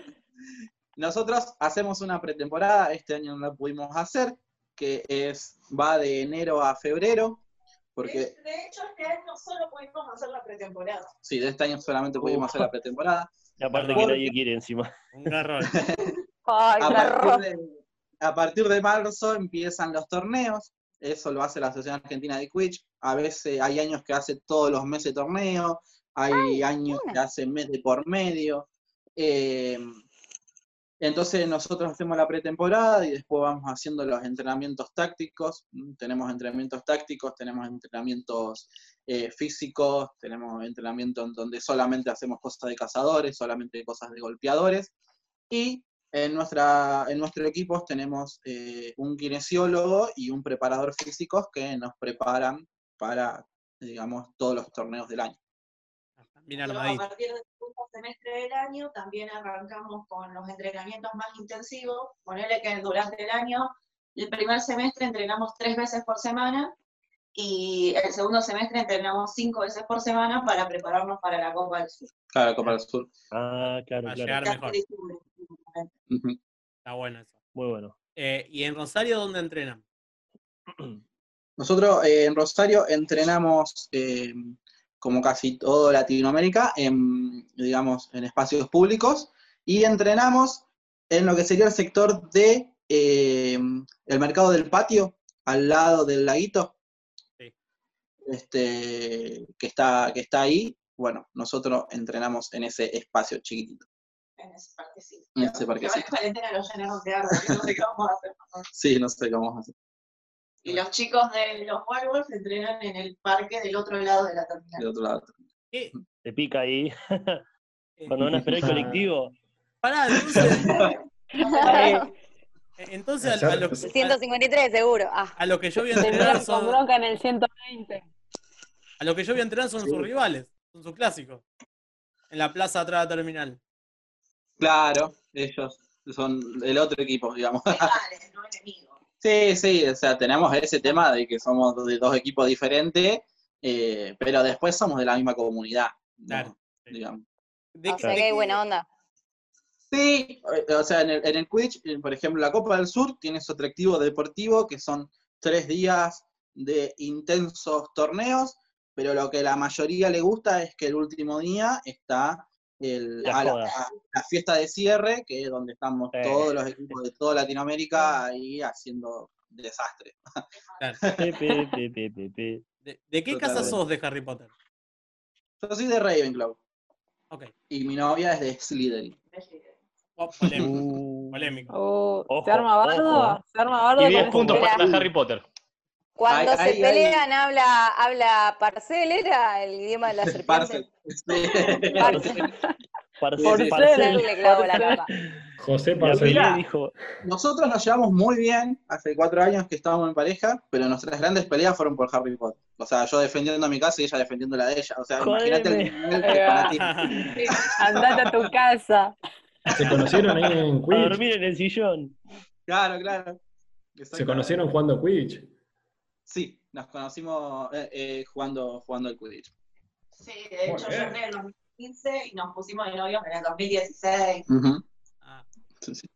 Speaker 10: Nosotros hacemos una pretemporada, este año no la pudimos hacer, que es va de enero a febrero, porque
Speaker 8: De, de hecho, este año solo pudimos hacer la pretemporada.
Speaker 10: sí, de este año solamente pudimos hacer la pretemporada.
Speaker 1: Y aparte
Speaker 10: Porque-
Speaker 1: que nadie quiere encima.
Speaker 2: Un garrón.
Speaker 4: Ay,
Speaker 10: A
Speaker 4: garrón.
Speaker 10: partir, de, a partir de marzo empiezan los torneos, eso lo hace la Asociación Argentina de Quidditch. A veces hay años que hace todos los meses torneo, hay años que hace mes de por medio. Eh, entonces nosotros hacemos la pretemporada y después vamos haciendo los entrenamientos tácticos. Tenemos entrenamientos tácticos, tenemos entrenamientos eh, físicos, tenemos entrenamiento en donde solamente hacemos cosas de cazadores, solamente cosas de golpeadores. Y en, nuestra, en nuestro equipo tenemos eh, un kinesiólogo y un preparador físico que nos preparan para, digamos, todos los torneos del año.
Speaker 2: Bien armadito.
Speaker 8: a partir del segundo semestre del año también arrancamos con los entrenamientos más intensivos. Ponele que durante el año, el primer semestre entrenamos tres veces por semana y el segundo semestre entrenamos cinco veces por semana para prepararnos para la Copa del Sur.
Speaker 10: Claro, Copa del Sur.
Speaker 1: Ah, claro,
Speaker 2: Para
Speaker 1: claro.
Speaker 2: llegar
Speaker 8: Ya
Speaker 2: mejor. Está bueno eso.
Speaker 1: Muy bueno.
Speaker 2: Eh, ¿Y en Rosario dónde entrenan?
Speaker 10: Nosotros eh, en Rosario entrenamos, eh, como casi todo Latinoamérica, en, digamos, en espacios públicos y entrenamos en lo que sería el sector de eh, el mercado del patio, al lado del laguito,
Speaker 2: Sí.
Speaker 10: este, que, está, que está ahí. Bueno, nosotros entrenamos en ese espacio chiquitito.
Speaker 8: En ese parquecito.
Speaker 10: En ese parquecito.
Speaker 8: en cuarentena lo llenamos de árboles, no sé qué vamos a hacer.
Speaker 10: Sí, no sé cómo vamos a hacer.
Speaker 8: Y los chicos de los Warwolves entrenan en el parque del otro lado de la terminal.
Speaker 10: Del otro lado.
Speaker 2: ¿Qué?
Speaker 1: Te pica ahí.
Speaker 2: Eh,
Speaker 1: Cuando van a esperar el colectivo.
Speaker 2: Pará, entonces. eh, entonces a, a lo, que-
Speaker 4: 153 seguro. Ah,
Speaker 2: a lo que yo voy a entrenar
Speaker 6: con
Speaker 2: son.
Speaker 6: bronca en el 120.
Speaker 2: A lo que yo voy a entrenar son sus rivales, son sus clásicos. En la plaza atrás de la terminal.
Speaker 10: Claro, ellos son el otro equipo, digamos.
Speaker 8: Rivales, no enemigos.
Speaker 10: Sí, sí, o sea, tenemos ese tema de que somos de dos equipos diferentes, eh, pero después somos de la misma comunidad, ¿no?
Speaker 2: Claro.
Speaker 10: digamos.
Speaker 2: ¿De
Speaker 4: o sea que hay buena onda.
Speaker 10: Sí, o sea, en el, en el Quidditch, eh, por ejemplo, la Copa del Sur tiene su atractivo deportivo, que son tres días de intensos torneos, pero lo que la mayoría le gusta es que el último día está el,
Speaker 1: La
Speaker 10: a la,
Speaker 1: joda.
Speaker 10: a la fiesta de cierre, que es donde estamos
Speaker 1: Sí.
Speaker 10: todos los equipos de toda Latinoamérica ahí haciendo desastre.
Speaker 2: claro. ¿De, de qué casa sos de Harry Potter?
Speaker 10: Yo soy de Ravenclaw
Speaker 2: Ok.
Speaker 10: y mi novia es de Slytherin.
Speaker 2: Oh, polémico.
Speaker 1: Uh,
Speaker 2: polémico.
Speaker 1: Ojo,
Speaker 6: ¿Se arma bardo?
Speaker 1: ojo.
Speaker 6: ¿Se arma bardo?
Speaker 5: Y
Speaker 6: con
Speaker 5: 10
Speaker 6: ese
Speaker 5: puntos para Harry Potter.
Speaker 4: Cuando se pelean habla, habla parcel, ¿era el idioma de la serpiente?
Speaker 10: Parcel.
Speaker 4: Parcel.
Speaker 1: Parce-
Speaker 10: Por
Speaker 1: Parcel
Speaker 4: ser le clavo la capa.
Speaker 3: José Parcel.
Speaker 1: dijo,
Speaker 10: Nosotros nos llevamos muy bien hace cuatro años que estábamos en pareja, pero nuestras grandes peleas fueron por Harry Potter. O sea, yo defendiendo mi casa y ella defendiendo la de ella. O sea, imagínate el nivel
Speaker 6: va.
Speaker 10: fanatismo.
Speaker 6: Andate a tu casa.
Speaker 3: Se conocieron ahí en
Speaker 1: a
Speaker 3: Quidditch.
Speaker 1: dormir en el sillón.
Speaker 10: Claro, claro.
Speaker 3: Se conocieron jugando Quidditch.
Speaker 10: Sí, nos conocimos eh, eh, jugando, jugando el Quidditch.
Speaker 8: Sí, de hecho yo entré en el 2015 y nos pusimos de novios en el 2016.
Speaker 10: Ujú.
Speaker 2: Ah,
Speaker 10: Sí, sí.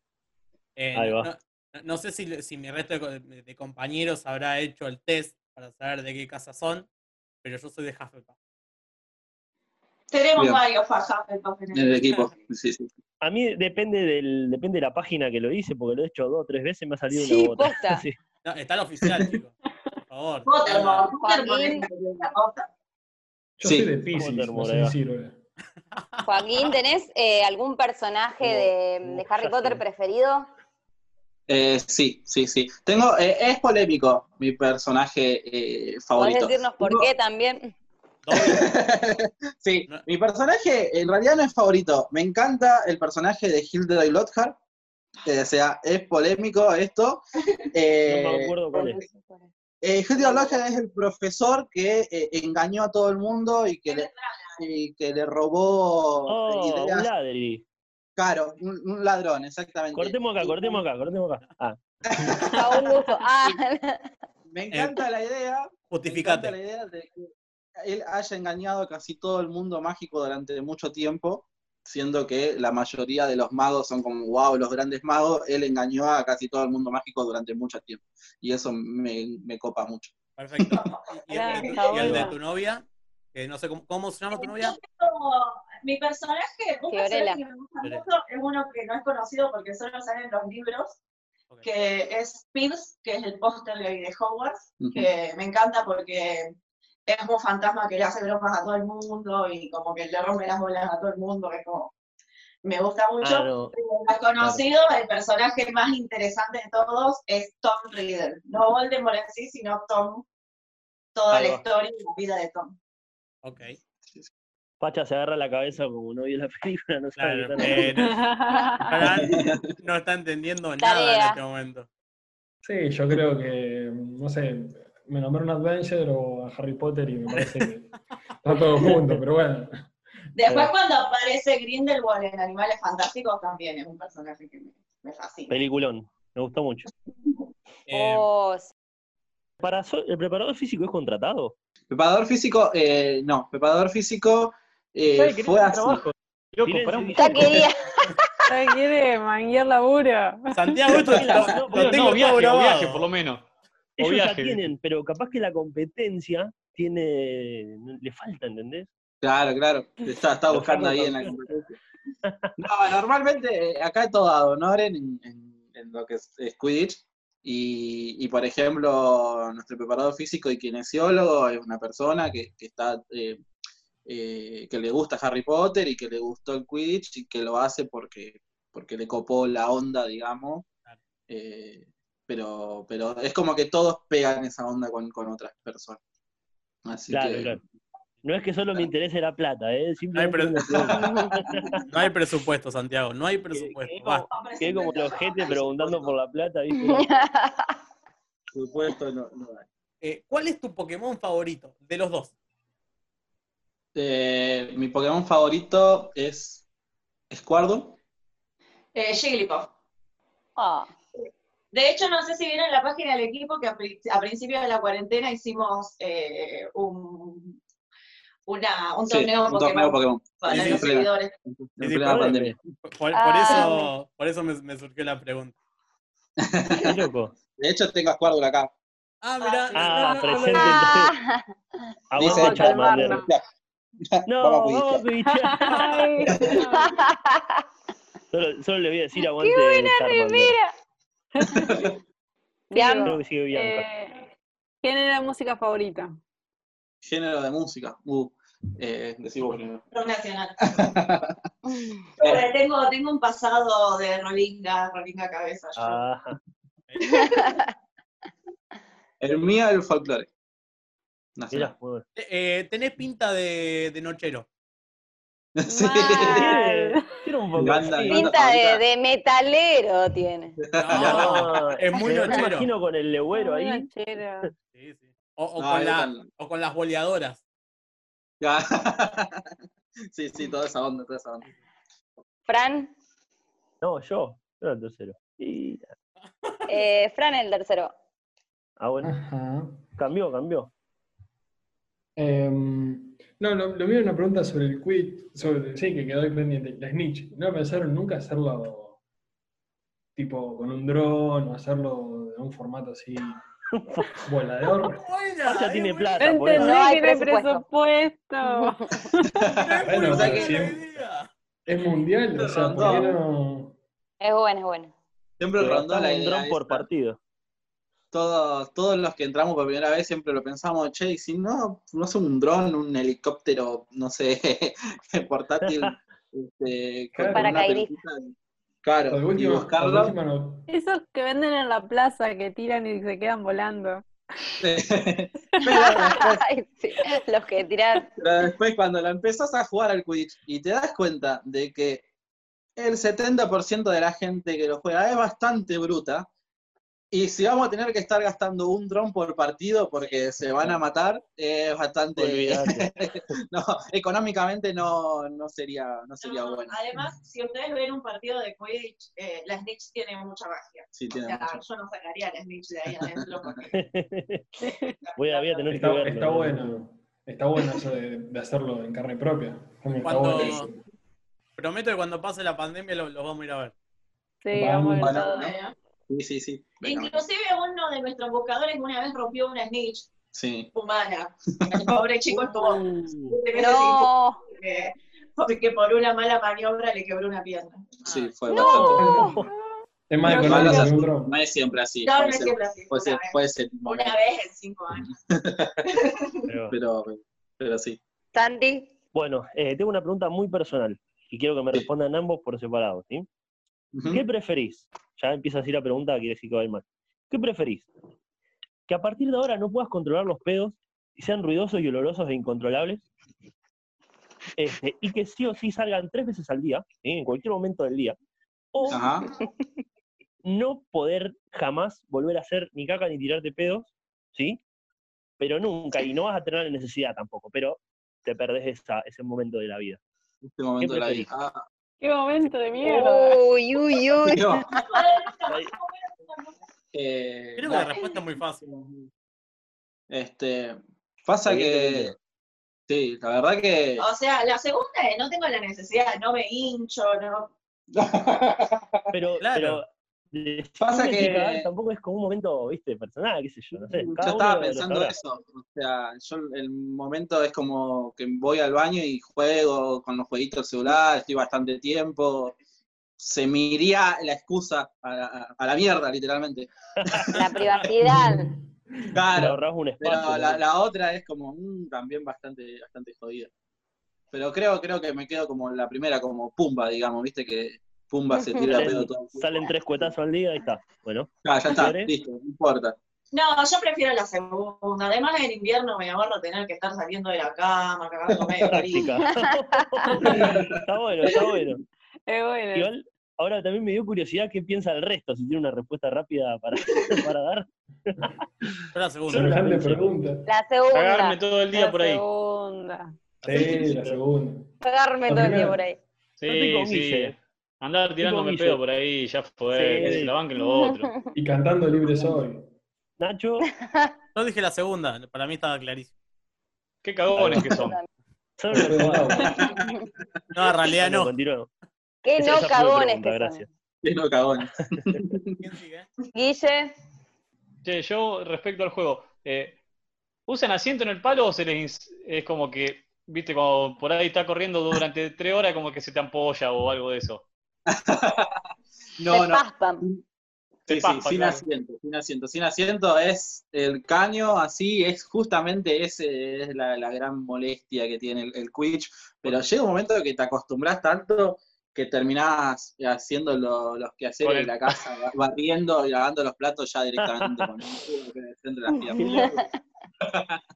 Speaker 2: eh,
Speaker 1: Ahí
Speaker 2: no,
Speaker 1: va.
Speaker 2: no- no sé si, si mi resto de, co- de compañeros habrá hecho el test para saber de qué casa son, pero yo soy de Hufflepuff.
Speaker 8: Tenemos
Speaker 10: Bien.
Speaker 8: varios Hufflepuff en
Speaker 10: En el equipo. Sí, sí.
Speaker 1: A mí depende del depende de la página que lo hice, porque lo he hecho dos o tres veces y me ha salido
Speaker 4: Sí,
Speaker 1: una bota.
Speaker 4: posta.
Speaker 1: Sí.
Speaker 2: No, está el oficial, chicos. Favor.
Speaker 8: Pottermore, Pottermore.
Speaker 3: Yo
Speaker 10: Sí.
Speaker 3: soy de Pisces, no sé si sirve.
Speaker 4: Joaquín, ¿tenés eh, algún personaje de, Harry Potter preferido?
Speaker 10: Eh, sí, sí, sí. Tengo, eh, es polémico mi personaje eh,
Speaker 4: ¿Podés
Speaker 10: favorito.
Speaker 4: decirnos por
Speaker 10: Tengo-
Speaker 4: qué también?
Speaker 10: Sí,
Speaker 2: No.
Speaker 10: mi personaje en realidad no es favorito. Me encanta el personaje de Hilderoy Lockhart. Eh, o sea, es polémico esto. Eh,
Speaker 1: No me acuerdo cuál es.
Speaker 10: Eh, Lockhart es el profesor que eh, engañó a todo el mundo y que le, y que le robó
Speaker 1: Oh, un
Speaker 10: ideas.
Speaker 1: ladri.
Speaker 10: Claro, un, un ladrón, exactamente.
Speaker 1: Cortemos acá,
Speaker 10: Y
Speaker 1: cortemos acá, cortemos acá. Ah,
Speaker 4: A un gusto. Ah,
Speaker 10: Me encanta la idea. Me encanta
Speaker 2: Justificate.
Speaker 10: la idea de que él haya engañado a casi todo el mundo mágico durante mucho tiempo, siendo que la mayoría de los magos son como, wow, los grandes magos, él engañó a casi todo el mundo mágico durante mucho tiempo. Y eso me, me copa mucho.
Speaker 2: Perfecto. ¿Y, el, de tu,
Speaker 6: Está
Speaker 2: y el de
Speaker 6: bueno.
Speaker 2: tu novia? Que no sé cómo, cómo se llama tu novia.
Speaker 8: Mi personaje, un personaje que me gusta mucho, es uno que no es conocido porque solo sale en los libros,
Speaker 2: Ok.
Speaker 8: que es Pierce, que es el póster de Hogwarts,
Speaker 10: Ujú.
Speaker 8: que me encanta porque es un fantasma que le hace bromas a todo el mundo y como que le rompe las bolas a todo el mundo, que es como, me gusta mucho. Pero el conocido, el personaje más interesante de todos es Tom Riddle. No Voldemort en sí, sino Tom, toda
Speaker 1: Ahí
Speaker 8: la
Speaker 1: va.
Speaker 8: historia y la vida de Tom.
Speaker 2: Ok.
Speaker 1: Pacha se agarra la cabeza como no vio la película, no sabe
Speaker 2: Claro, eh, no, no está entendiendo nada en este momento.
Speaker 3: Sí, yo creo que, no sé, me nombré un Adventure o a Harry Potter y me parece que está todo junto, pero bueno.
Speaker 8: Después cuando aparece Grindelwald en Animales Fantásticos también es un personaje que me, me fascina.
Speaker 1: Peliculón, me gustó mucho.
Speaker 2: Eh,
Speaker 4: oh,
Speaker 1: Para so- ¿El preparador físico es contratado?
Speaker 10: Preparador físico, eh, no, preparador físico eh, fue así.
Speaker 5: trabajo. Loco, pará un
Speaker 4: ya quería.
Speaker 6: Ya quiere manguear laburo.
Speaker 2: Santiago, esto
Speaker 1: No,
Speaker 2: tengo
Speaker 5: no,
Speaker 2: todo
Speaker 5: viaje, viaje por lo menos.
Speaker 1: Ellos ya
Speaker 5: viaje.
Speaker 1: tienen, pero capaz que la competencia tiene. le falta, ¿entendés?
Speaker 10: Claro, claro. Está, está buscando ahí en la competencia. No, normalmente eh, acá es todo ad honorem en, en- en lo que es, es Quidditch. Y, y, por ejemplo, nuestro preparador físico y kinesiólogo es una persona que, que está eh, eh, que le gusta Harry Potter y que le gustó el Quidditch y que lo hace porque, porque le copó la onda, digamos. Eh, pero, pero es como que todos pegan esa onda con, con otras personas. Así
Speaker 1: Claro,
Speaker 10: que
Speaker 1: claro. No es que solo me interese la plata, ¿eh? Una pregunta.
Speaker 2: No hay presupuesto, Santiago, no hay presupuesto.
Speaker 1: como-. Quedé como los gente preguntando por la plata, ¿viste?
Speaker 10: por supuesto no, no hay.
Speaker 2: Eh, ¿Cuál es tu Pokémon favorito de los dos?
Speaker 10: Eh, mi Pokémon favorito es Squirtle.
Speaker 8: Eh, Jigglypuff.
Speaker 4: Ah,
Speaker 8: De hecho, no sé si vieron la página del equipo que a, a principio de la cuarentena hicimos eh, un, una, un
Speaker 10: Sí,
Speaker 8: torneo
Speaker 10: un
Speaker 8: Pokémon
Speaker 10: torneo Pokémon.
Speaker 8: para
Speaker 2: Sí, sí,
Speaker 8: los
Speaker 10: sí.
Speaker 8: seguidores.
Speaker 2: Sí, por-
Speaker 10: pandemia.
Speaker 2: Por, por
Speaker 4: Ah.
Speaker 2: eso, por eso me, me surgió la pregunta.
Speaker 1: Qué loco.
Speaker 10: De hecho, tengo a Squirtle acá.
Speaker 2: Ah, mira.
Speaker 1: Ah,
Speaker 2: no, no,
Speaker 1: presente.
Speaker 2: no, no.
Speaker 4: Ah,
Speaker 1: Aguante
Speaker 10: Dice-
Speaker 1: Charmander.
Speaker 6: calmarnos.
Speaker 1: No,
Speaker 10: Vamos a
Speaker 1: a Solo, solo le voy a decir aguante
Speaker 4: ¡Qué buena remera!
Speaker 1: Bianca.
Speaker 6: eh, ¿Quién era música favorita?
Speaker 10: Género de música. Uh, eh, primero.
Speaker 8: Rock nacional. Tengo, tengo un pasado de Rolinga, Rolinga cabeza. yo.
Speaker 1: Ajá.
Speaker 10: El mío el folclore. Nacional.
Speaker 1: Bueno.
Speaker 2: Eh, tenés pinta de, de nochero.
Speaker 10: Sí.
Speaker 1: Tiene un poco.
Speaker 10: Banda,
Speaker 1: sí.
Speaker 10: banda
Speaker 4: Pinta de, metalero tiene.
Speaker 2: No, es muy
Speaker 1: me
Speaker 2: nochero.
Speaker 1: imagino con el legüero
Speaker 6: Muy
Speaker 1: ahí.
Speaker 6: nochero.
Speaker 2: Sí, sí. O, o
Speaker 10: No,
Speaker 2: con la- o con las boleadoras.
Speaker 10: Sí, sí, toda esa onda, toda esa onda.
Speaker 4: Fran,
Speaker 1: No, yo. Yo era el tercero. Y...
Speaker 4: eh, Fran el tercero.
Speaker 1: Ah, bueno.
Speaker 3: Ajá.
Speaker 1: Cambió, cambió.
Speaker 3: Em, no, lo, lo mío es una pregunta sobre el quit, sobre, sí, que quedó ahí pendiente, la snitch. ¿No pensaron nunca hacerlo tipo con un dron o hacerlo de un formato así volador?
Speaker 2: Buena,
Speaker 1: Ya
Speaker 2: es
Speaker 1: tiene
Speaker 2: buena.
Speaker 1: plata,
Speaker 6: entendí
Speaker 4: No
Speaker 6: que no hay
Speaker 4: presupuesto.
Speaker 2: Es
Speaker 3: Bueno,
Speaker 10: o sea
Speaker 2: buena
Speaker 10: que
Speaker 2: la
Speaker 3: siempre-
Speaker 2: idea.
Speaker 3: Es mundial, o sea, ¿por qué no?
Speaker 4: Es bueno, es bueno.
Speaker 10: Siempre
Speaker 1: Pero
Speaker 10: rondó
Speaker 1: un dron por partido.
Speaker 10: Todos, todos los que entramos por primera vez siempre lo pensamos, che, y si no, no es un dron, un helicóptero, no sé, portátil, este, con
Speaker 4: Paracaidista.
Speaker 10: Claro, y buscarlo.
Speaker 3: no-
Speaker 6: Esos que venden en la plaza, que tiran y se quedan volando.
Speaker 4: Ay, sí, Los que tiran.
Speaker 10: pero después cuando la empezás a jugar al Quidditch y te das cuenta de que el 70% de la gente que lo juega es bastante bruta, y si vamos a tener que estar gastando un dron por partido porque se van a matar, es bastante...
Speaker 1: Olvídate.
Speaker 10: no, económicamente no, no sería, no sería
Speaker 8: No,
Speaker 10: bueno.
Speaker 8: Además, si ustedes ven un partido de Quidditch, eh, la Snitch tiene mucha magia.
Speaker 10: Sí,
Speaker 8: O
Speaker 10: tiene
Speaker 8: sea,
Speaker 10: mucho.
Speaker 8: yo no sacaría la Snitch de ahí adentro porque
Speaker 1: voy, a, voy a tener que
Speaker 3: Está,
Speaker 1: verlo.
Speaker 3: está bueno, está bueno eso de, de hacerlo en carne propia.
Speaker 2: Cuando-
Speaker 3: bueno.
Speaker 2: Prometo que cuando pase la pandemia los los vamos a ir a ver.
Speaker 6: Sí,
Speaker 3: Vamos,
Speaker 6: vamos a ver
Speaker 8: eh,
Speaker 10: Sí, sí, sí. Venga,
Speaker 8: Inclusive uno de nuestros buscadores una vez rompió una Snitch
Speaker 10: Sí.
Speaker 8: humana. El pobre chico estuvo
Speaker 1: Uh,
Speaker 4: No,
Speaker 8: porque, porque por una mala maniobra le quebró una pierna.
Speaker 10: Sí, fue bastante.
Speaker 4: no.
Speaker 3: Es más económico.
Speaker 10: No es siempre así.
Speaker 8: No,
Speaker 10: puede
Speaker 8: no es
Speaker 10: ser-
Speaker 8: siempre así.
Speaker 10: puede ser-
Speaker 8: Una vez,
Speaker 10: puede ser un
Speaker 8: una vez en cinco años.
Speaker 1: pero-
Speaker 10: pero, sí.
Speaker 4: Santi,
Speaker 1: Bueno, eh, tengo una pregunta muy personal y quiero que me respondan ambos por separado, ¿sí? ¿Qué preferís? Ya empieza así la pregunta, quiere decir que va a ir mal. ¿Qué preferís? ¿Que a partir de ahora no puedas controlar los pedos y sean ruidosos y olorosos e incontrolables? Este, y que sí o sí salgan tres veces al día, ¿sí? en cualquier momento del día. O
Speaker 10: Ajá.
Speaker 1: no poder jamás volver a hacer ni caca ni tirarte pedos, ¿sí? Pero nunca, y no vas a tener la necesidad tampoco, pero te perdés esa- ese momento de la vida.
Speaker 10: Este momento de la vida. Ah,
Speaker 6: Qué momento de mierda.
Speaker 4: uy, uy, uy.
Speaker 10: no, eh,
Speaker 2: Creo que la respuesta es muy fácil.
Speaker 10: este, pasa que, sí, la verdad que
Speaker 8: O sea, la segunda es no tengo la necesidad, no me hincho, no.
Speaker 1: Pero,
Speaker 2: Claro.
Speaker 1: pero
Speaker 10: Pasa que-
Speaker 1: cagar tampoco es como un momento, viste, personal, qué sé yo, no sé.
Speaker 10: Yo estaba pensando eso, o sea, yo el momento es como que voy al baño y juego con los jueguitos del celular, estoy bastante tiempo, se me iría la excusa a la, a la mierda, literalmente.
Speaker 4: La privacidad.
Speaker 10: Claro, pero
Speaker 1: espacio.
Speaker 10: la,
Speaker 1: ¿no?
Speaker 10: la otra es como mm, también bastante, bastante jodida. Pero creo, creo que me quedo como la primera, como Pumba, digamos, viste que Pumba se tira pedo todo.
Speaker 1: salen tres cuetazos al día, ahí está. Bueno,
Speaker 10: Ah, ya está,
Speaker 1: ¿Quieres?
Speaker 10: listo, no importa.
Speaker 8: No, yo prefiero la segunda. Además, en invierno me ahorro tener que estar saliendo de la cama, cagando medio
Speaker 1: práctica. está bueno, está bueno.
Speaker 6: Es bueno.
Speaker 1: Igual, ahora también me dio curiosidad qué piensa el resto, si tiene una respuesta rápida para, para dar.
Speaker 2: Yo la segunda.
Speaker 3: Pregunta.
Speaker 4: La segunda.
Speaker 5: Cagarme todo el día
Speaker 6: La
Speaker 5: por ahí.
Speaker 6: segunda.
Speaker 3: Sí, la segunda.
Speaker 4: Pagarme todo el día por ahí.
Speaker 5: Sí,
Speaker 1: con
Speaker 5: sí. Andar tirándome pedo por ahí, ya fue,
Speaker 1: Sí.
Speaker 5: que se la banquen los otros.
Speaker 3: Y cantando libre soy.
Speaker 1: Nacho,
Speaker 2: Yo dije la segunda, para mí estaba clarísimo.
Speaker 5: Qué cagones que son.
Speaker 2: No, en realidad no.
Speaker 4: Qué no cagones que son.
Speaker 1: gracias.
Speaker 10: Lleno cagones.
Speaker 2: ¿Quién sigue?
Speaker 4: Guille,
Speaker 5: Che, yo respecto al juego, eh, ¿usan asiento en el palo o se les es como que, viste, como por ahí está corriendo durante tres horas, como que se te ampolla o algo de eso?
Speaker 10: No, no.
Speaker 4: paspan.
Speaker 10: Sí, sí,
Speaker 5: paspa,
Speaker 10: sin
Speaker 5: claro.
Speaker 10: asiento, sin asiento. Sin asiento es el caño, así es justamente ese es la, la gran molestia que tiene el, el Quidditch. Pero llega un momento que te acostumbras tanto que terminás haciendo lo- los quehaceres de
Speaker 5: el-
Speaker 10: la casa, barriendo y lavando los platos ya directamente con que entre las piernas.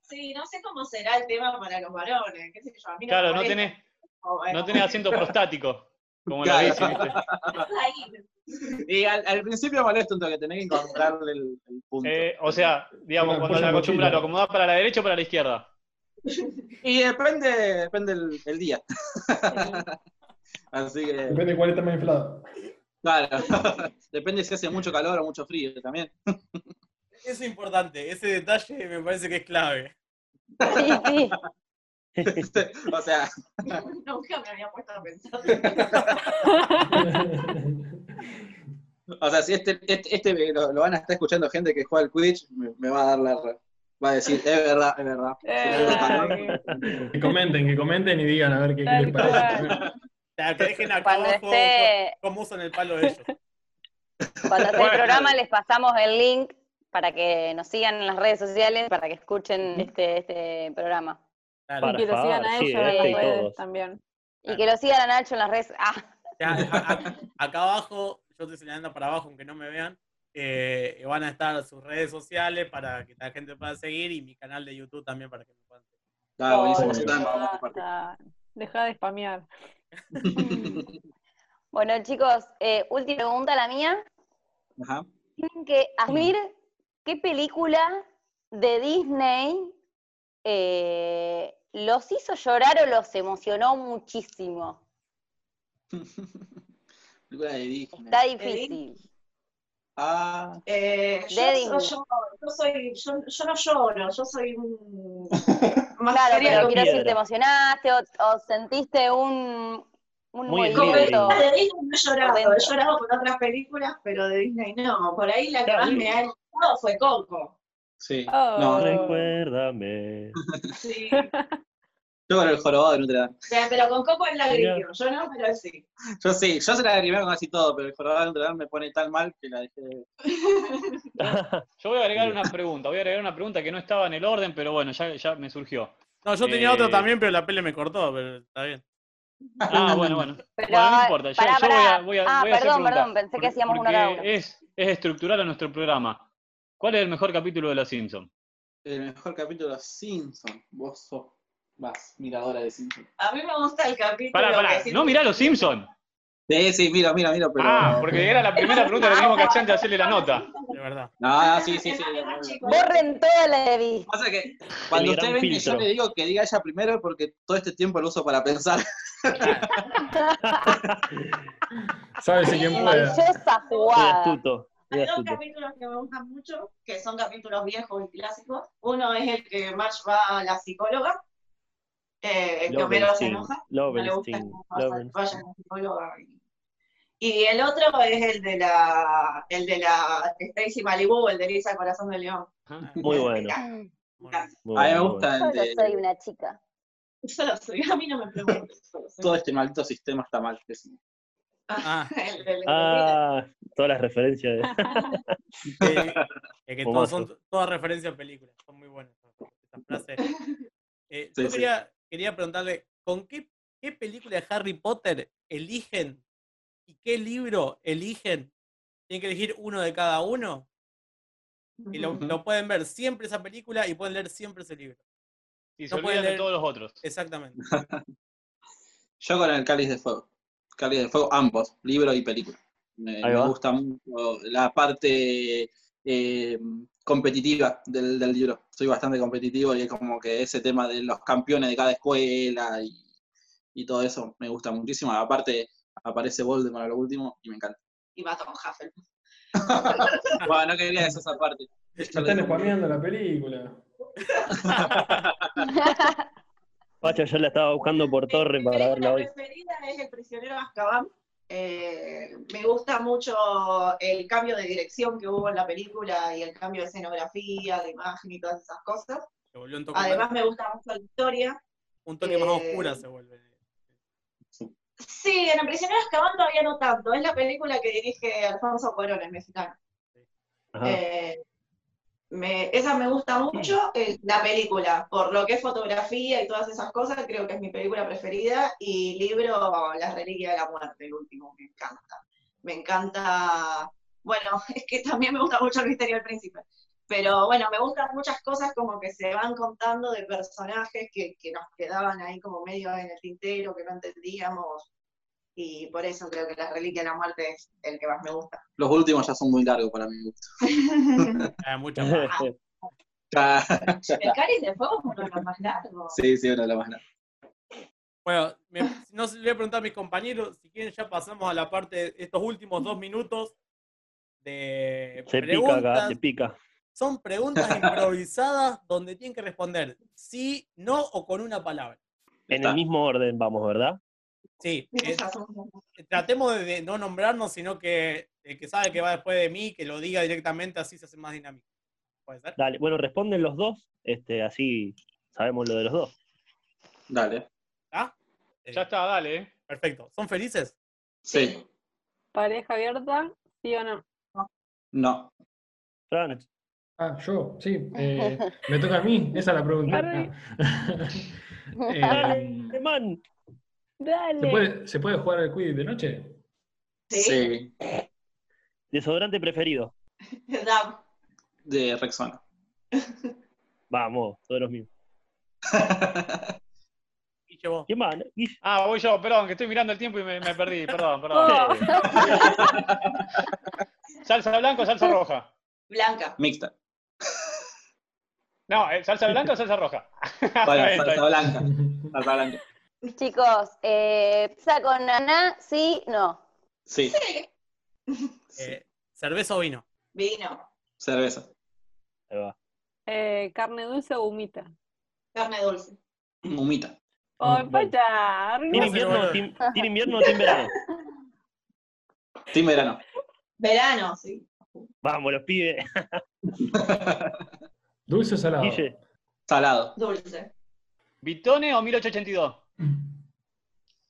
Speaker 8: Sí, no sé cómo será el tema para los varones. qué sé yo, a mí no
Speaker 5: Claro,
Speaker 8: me
Speaker 5: no tenés, No tenés asiento prostático, como bici, ¿viste?
Speaker 10: Y al, al principio molesta un toque, tenés que encontrarle el, el punto.
Speaker 5: Eh, o sea, digamos, cuando acostumbras,
Speaker 3: mochila.
Speaker 5: ¿lo acomodás para la derecha o para la izquierda?
Speaker 10: Y depende, depende el, el día. Así que,
Speaker 3: Depende de cuál está más inflado.
Speaker 10: claro, depende si hace mucho calor o mucho frío también.
Speaker 2: Eso es importante, ese detalle me parece que es clave.
Speaker 4: Sí, sí.
Speaker 10: O sea,
Speaker 8: Nunca me había puesto a pensar.
Speaker 10: o sea, si este, este, este lo, lo van a estar escuchando gente que juega al Quidditch, me, me va a dar la va a decir, es verdad, es verdad.
Speaker 6: Eh,
Speaker 3: Que comenten, que comenten y digan a ver qué, qué les parece.
Speaker 6: cual.
Speaker 2: O sea, que dejen
Speaker 4: Cuando
Speaker 2: abajo
Speaker 4: esté-
Speaker 2: cómo usan el palo de ellos.
Speaker 4: Cuando esté el programa les pasamos el link para que nos sigan en las redes sociales, para que escuchen este, este programa.
Speaker 2: Claro.
Speaker 6: Y que lo sigan a ellos en
Speaker 4: este
Speaker 6: las redes
Speaker 1: todos.
Speaker 6: también.
Speaker 4: Y que lo sigan a Nacho en las redes. Ah,
Speaker 2: acá abajo, yo estoy señalando para abajo, aunque no me vean, eh, van a estar sus redes sociales para que la gente pueda seguir y mi canal de YouTube también para que me puedan seguir.
Speaker 10: Ah, buenísimo,
Speaker 3: Oh,
Speaker 6: Deja de spamear.
Speaker 4: Bueno, chicos, eh, última pregunta la mía.
Speaker 10: Ajá.
Speaker 4: Tienen que asumir qué película de Disney eh, los hizo llorar o los emocionó muchísimo.
Speaker 10: Película de Disney.
Speaker 4: Está difícil.
Speaker 10: Ah,
Speaker 8: Eh, yo, soy, yo, yo no lloro, yo soy un más
Speaker 4: Claro, pero quiero decir. ¿te emocionaste o, o sentiste un, un
Speaker 1: Muy
Speaker 8: Como
Speaker 4: movimiento?
Speaker 8: de Disney no he llorado, he llorado con otras películas, pero de Disney no. Por ahí la que
Speaker 1: Claro.
Speaker 8: más me ha enojado fue Coco.
Speaker 10: Sí.
Speaker 6: Oh.
Speaker 10: No,
Speaker 1: Recuérdame.
Speaker 8: Sí.
Speaker 10: yo con el jorobado de Notre Dame.
Speaker 8: O sea, pero con Coco es la
Speaker 1: Mirá.
Speaker 8: grito, yo no, pero sí.
Speaker 10: Yo sí, yo se la lagrimé con casi todo, pero el jorobado de Notre Dame me pone tan mal que la dejé de
Speaker 5: Yo voy a agregar una pregunta, voy a agregar una pregunta que no estaba en el orden, pero bueno, ya, ya me surgió.
Speaker 2: No, yo tenía
Speaker 5: Eh,
Speaker 2: otro también, pero la pele me cortó, pero está bien.
Speaker 5: Ah, bueno, bueno.
Speaker 4: Pero,
Speaker 5: Bueno, no importa, yo, yo voy a, voy a-
Speaker 4: Ah,
Speaker 5: voy a hacer
Speaker 4: perdón,
Speaker 5: preguntas,
Speaker 4: perdón, pensé que hacíamos uno
Speaker 5: porque
Speaker 4: cada uno.
Speaker 5: Es, es estructural a nuestro programa. ¿Cuál es el mejor capítulo de Los Simpsons?
Speaker 10: El mejor capítulo de Los Simpsons. Vos sos más miradora de Simpsons.
Speaker 8: A mí me gusta el capítulo.
Speaker 5: Pará, pará, no mirá Los Simpsons.
Speaker 10: Sí, sí, mira, mira, mira, pero.
Speaker 5: Ah, porque era la primera pregunta que teníamos que hacer de hacerle la nota.
Speaker 2: De verdad.
Speaker 10: No, sí, sí, sí.
Speaker 4: Borren toda la de.
Speaker 10: Pasa que cuando usted ven que yo le digo que diga ella primero porque todo este tiempo lo uso para pensar.
Speaker 3: Sábese quién puede.
Speaker 4: Maravillosa jugada.
Speaker 1: astuto.
Speaker 8: Hay dos capítulos que me gustan mucho, que son capítulos viejos y clásicos. Uno es el que Marge va a la psicóloga, eh, el que Homero se enoja, no le gusta que vaya- a la psicóloga. Y, y el otro es el de la, el de la Stacy Malibu, el de Lisa Corazón de León.
Speaker 1: Muy bueno. Muy
Speaker 10: A mí me gusta el
Speaker 4: Solo
Speaker 10: de
Speaker 4: soy una chica.
Speaker 8: Solo soy, a mí no me preguntes. solo
Speaker 10: todo este maldito sistema está mal.
Speaker 2: Ah,
Speaker 8: el de
Speaker 1: Ah, todas las referencias de.
Speaker 2: eh, es que todos son todas referencias a películas, son muy buenas estas frases. Eh,
Speaker 10: Sí,
Speaker 2: yo
Speaker 10: sí.
Speaker 2: quería, quería preguntarle, ¿con qué, qué película de Harry Potter eligen y qué libro eligen? Tienen que elegir uno de cada uno y lo, lo pueden ver siempre esa película y pueden leer siempre ese libro.
Speaker 5: Y se
Speaker 2: No
Speaker 5: olvidan de
Speaker 2: leer-
Speaker 5: todos los otros.
Speaker 2: Exactamente.
Speaker 10: Yo con el Cáliz de Fuego. Cáliz de Fuego, ambos, libro y película. Me, gusta mucho la parte eh, competitiva del, del libro. Soy bastante competitivo y es como que ese tema de los campeones de cada escuela y, y todo eso me gusta muchísimo. Aparte, aparece Voldemort a lo último y me encanta.
Speaker 8: Y va Tom Hufflepuff.
Speaker 10: Bueno, no quería decir esa parte.
Speaker 3: Están spameando la película.
Speaker 1: Pacha, yo la estaba buscando por torre
Speaker 8: Mi
Speaker 1: para verla
Speaker 8: película
Speaker 1: hoy.
Speaker 8: preferida es El prisionero Azkaban. Eh, me gusta mucho el cambio de dirección que hubo en la película y el cambio de escenografía, de imagen y todas esas cosas.
Speaker 2: Se volvió un toque,
Speaker 8: Además me gusta mucho la historia.
Speaker 2: un toque más
Speaker 8: eh,
Speaker 2: oscura se vuelve.
Speaker 8: Sí, en El prisionero de Azkaban todavía no tanto. Es la película que dirige Alfonso Cuarón, el mexicano.
Speaker 1: Ajá.
Speaker 8: Eh, me- esa me gusta mucho, eh, la película, por lo que es fotografía y todas esas cosas, creo que es mi película preferida, y libro Las Reliquias de la Muerte, el último, me encanta. Me encanta, bueno, es que también me gusta mucho el misterio del príncipe, Pero bueno, me gustan muchas cosas como que se van contando de personajes que, que nos quedaban ahí como medio en el tintero, que no entendíamos. Y por eso creo que La Reliquia de la Muerte es el que más me gusta.
Speaker 10: Los últimos ya son muy largos para mi gusto.
Speaker 2: Eh, mucho más.
Speaker 8: El Cáliz de Fuego es uno de los más largos.
Speaker 10: Sí, sí, una de las más largas.
Speaker 2: Bueno, me- no sé, le voy a preguntar a mis compañeros, si quieren ya pasamos a la parte de estos últimos dos minutos de
Speaker 1: Se pica
Speaker 2: preguntas.
Speaker 1: acá, se pica.
Speaker 2: Son preguntas improvisadas donde tienen que responder sí, no o con una palabra.
Speaker 1: En
Speaker 10: Está.
Speaker 1: el mismo orden vamos, ¿verdad?
Speaker 2: Sí, eh, tratemos de, no nombrarnos, sino que el que sabe que va después de mí, que lo diga directamente, así se hace más dinámico. ¿Puede ser?
Speaker 1: Dale, bueno, responden los dos, este, así sabemos lo de los dos.
Speaker 10: Dale.
Speaker 2: ¿Ah? Eh,
Speaker 5: Ya está, dale. eh.
Speaker 2: Perfecto. ¿Son felices?
Speaker 10: Sí.
Speaker 6: ¿Pareja abierta? ¿Sí o no?
Speaker 10: No.
Speaker 1: Fran,
Speaker 3: Ah, yo, sí. eh, me toca a mí, esa es la pregunta. Eh, ¿se, puede, ¿Se puede jugar al quiz de noche?
Speaker 8: Sí.
Speaker 10: Sí.
Speaker 1: Desodorante preferido.
Speaker 8: Dab.
Speaker 10: De Rexona.
Speaker 1: Vamos, todos los míos. ¿Quién más?
Speaker 5: Ah, voy yo, perdón, que estoy mirando el tiempo y me, me perdí, perdón, perdón.
Speaker 6: Oh.
Speaker 5: ¿Salsa blanca o salsa roja?
Speaker 8: Blanca.
Speaker 10: Mixta.
Speaker 5: No, ¿eh, ¿salsa blanca o salsa roja?
Speaker 10: Bueno, salsa blanca. Salsa blanca.
Speaker 4: Chicos, eh, pizza con naná, sí, no.
Speaker 10: Sí.
Speaker 2: Eh, ¿Cerveza o vino?
Speaker 8: Vino.
Speaker 10: Cerveza.
Speaker 1: Ahí va.
Speaker 6: Eh, ¿Carne dulce o humita?
Speaker 8: Carne dulce.
Speaker 10: Humita.
Speaker 6: ¡Oh, pacha!
Speaker 1: ¿Tiene
Speaker 2: No,
Speaker 1: invierno, team, ¿Tiene invierno o team verano?
Speaker 10: Team verano.
Speaker 8: Verano, sí.
Speaker 1: Vamos, los pibes.
Speaker 3: ¿Dulce o salado?
Speaker 1: Guille,
Speaker 10: Salado.
Speaker 8: Dulce.
Speaker 5: ¿Bitone o 1882?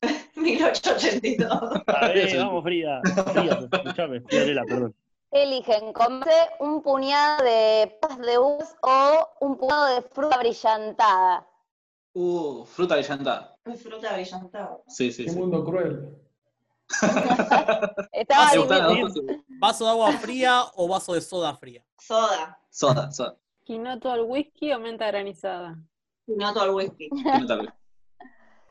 Speaker 8: 1882.
Speaker 1: a ver, vamos, Frida. Frida, escuchame, Fiorella, perdón.
Speaker 4: Eligen comerse un puñado de pasas de uvas o un puñado de fruta brillantada.
Speaker 10: Uh, fruta brillantada.
Speaker 8: Fruta brillantada.
Speaker 10: Sí, sí,
Speaker 3: Qué
Speaker 10: sí.
Speaker 3: mundo cruel.
Speaker 4: Estaba.
Speaker 10: Sí.
Speaker 2: ¿Vaso de agua fría o vaso de soda fría?
Speaker 8: Soda.
Speaker 10: Soda, soda.
Speaker 6: ¿Quinoto al whisky o menta granizada?
Speaker 8: No todo el whisky.
Speaker 10: Tiene tal vez.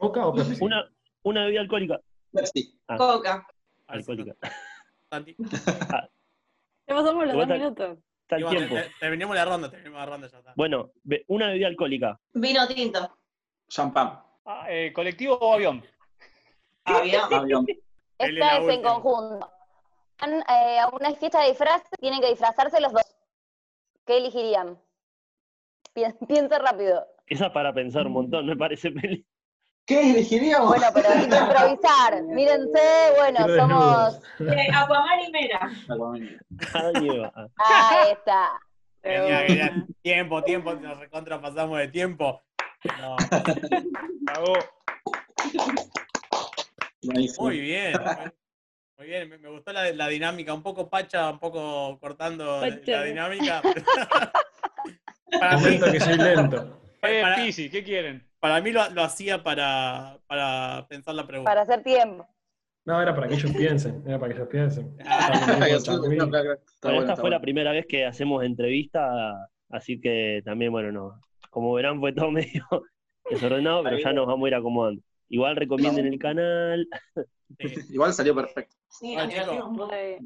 Speaker 3: ¿Coca o Pepsi?
Speaker 1: Una, una bebida alcohólica.
Speaker 10: Pepsi.
Speaker 1: Ah,
Speaker 8: Coca.
Speaker 1: alcohólica.
Speaker 2: Santi.
Speaker 6: Ya pasamos los dos minutos.
Speaker 1: Está el tiempo.
Speaker 2: te- te- terminemos la ronda, terminemos la ronda ya está.
Speaker 1: Bueno, be- una bebida alcohólica.
Speaker 8: Vino tinto.
Speaker 10: Champán.
Speaker 5: Ah, eh, ¿Colectivo o avión?
Speaker 8: Avión.
Speaker 10: Avión.
Speaker 4: Esta es en conjunto. Van eh, a una fiesta de disfraz, tienen que disfrazarse los dos. ¿Qué elegirían? Pien- Piense rápido.
Speaker 1: Esa es para pensar un montón, me parece peli.
Speaker 10: ¿Qué elegiríamos?
Speaker 4: Bueno, pero hay que improvisar. Mírense, bueno,
Speaker 3: Quiero
Speaker 4: somos.
Speaker 8: Eh, Aquaman y Mera.
Speaker 1: Ah,
Speaker 4: Ahí está.
Speaker 2: Genial, genial. Tiempo, tiempo, nos recontrapasamos de tiempo. No, muy bien. muy- bien, me, gustó la, la dinámica, un poco pacha, un poco cortando
Speaker 6: Pacha.
Speaker 2: la dinámica. para, mí,
Speaker 3: que soy lento.
Speaker 5: Eh,
Speaker 2: Para-
Speaker 5: Pisi, ¿qué quieren?
Speaker 2: Para mí lo, lo hacía para, para pensar la pregunta.
Speaker 4: Para hacer tiempo.
Speaker 3: No, era para que ellos piensen. Era para que ellos piensen.
Speaker 2: Ah,
Speaker 1: esta fue la primera vez que hacemos entrevista, así que también, bueno, no. Como verán, fue todo medio desordenado, pero ya nos vamos a ir acomodando. Igual recomienden el canal.
Speaker 2: sí.
Speaker 10: Igual salió perfecto.
Speaker 8: Sí,
Speaker 2: Ah.
Speaker 6: Eh,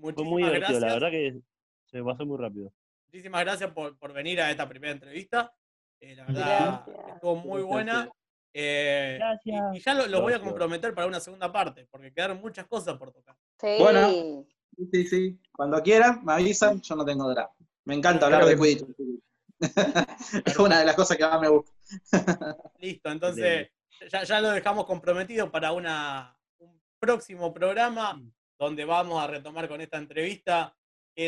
Speaker 1: Fue muy divertido,
Speaker 2: gracias.
Speaker 1: la verdad que se pasó muy rápido.
Speaker 2: Muchísimas gracias por, por venir a esta primera entrevista. Eh, la verdad,
Speaker 6: Gracias.
Speaker 2: estuvo muy buena. Eh, y-
Speaker 1: Gracias.
Speaker 2: Y, ya lo, lo voy a
Speaker 1: Gracias.
Speaker 2: comprometer para una segunda parte, porque quedaron muchas cosas por tocar.
Speaker 4: Sí.
Speaker 10: Bueno. Sí, sí. Cuando quieran, me avisan, yo no tengo drama. Me encanta hablar de Quidditch. es una de las cosas que más me gusta.
Speaker 2: Listo, entonces ya, ya lo dejamos comprometido para una, un próximo programa donde vamos a retomar con esta entrevista.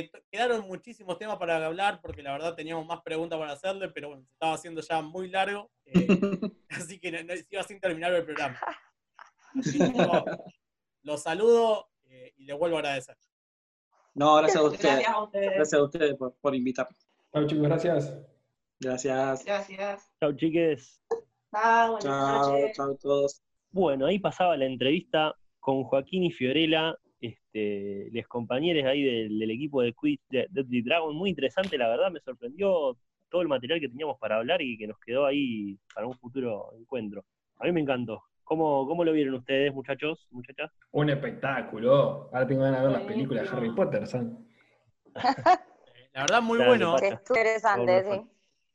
Speaker 2: T- quedaron muchísimos temas para hablar porque la verdad teníamos más preguntas para hacerle, pero bueno, se estaba haciendo ya muy largo, eh, así que no, iba sin terminar el programa. Así que, los saludo eh, y les vuelvo a agradecer.
Speaker 10: No, gracias a ustedes.
Speaker 8: Gracias a ustedes.
Speaker 10: Gracias a ustedes por, por invitarme.
Speaker 3: Chao, chicos, gracias.
Speaker 10: Gracias.
Speaker 8: Gracias.
Speaker 1: Chau, chiques.
Speaker 8: Chao,
Speaker 10: Chao, chao a todos.
Speaker 1: Bueno, ahí pasaba la entrevista con Joaquín y Fiorella. Este, los compañeros ahí del, del equipo de Quiz de Deadly Dragon. Muy interesante, la verdad, me sorprendió todo el material que teníamos para hablar y que nos quedó ahí para un futuro encuentro. A mí me encantó. ¿Cómo, cómo lo vieron ustedes, muchachos, muchachas?
Speaker 3: Un espectáculo. Ahora tengo ganas de ver las películas de Harry Potter, ¿saben?
Speaker 2: La verdad, muy bueno.
Speaker 4: Interesante, sí.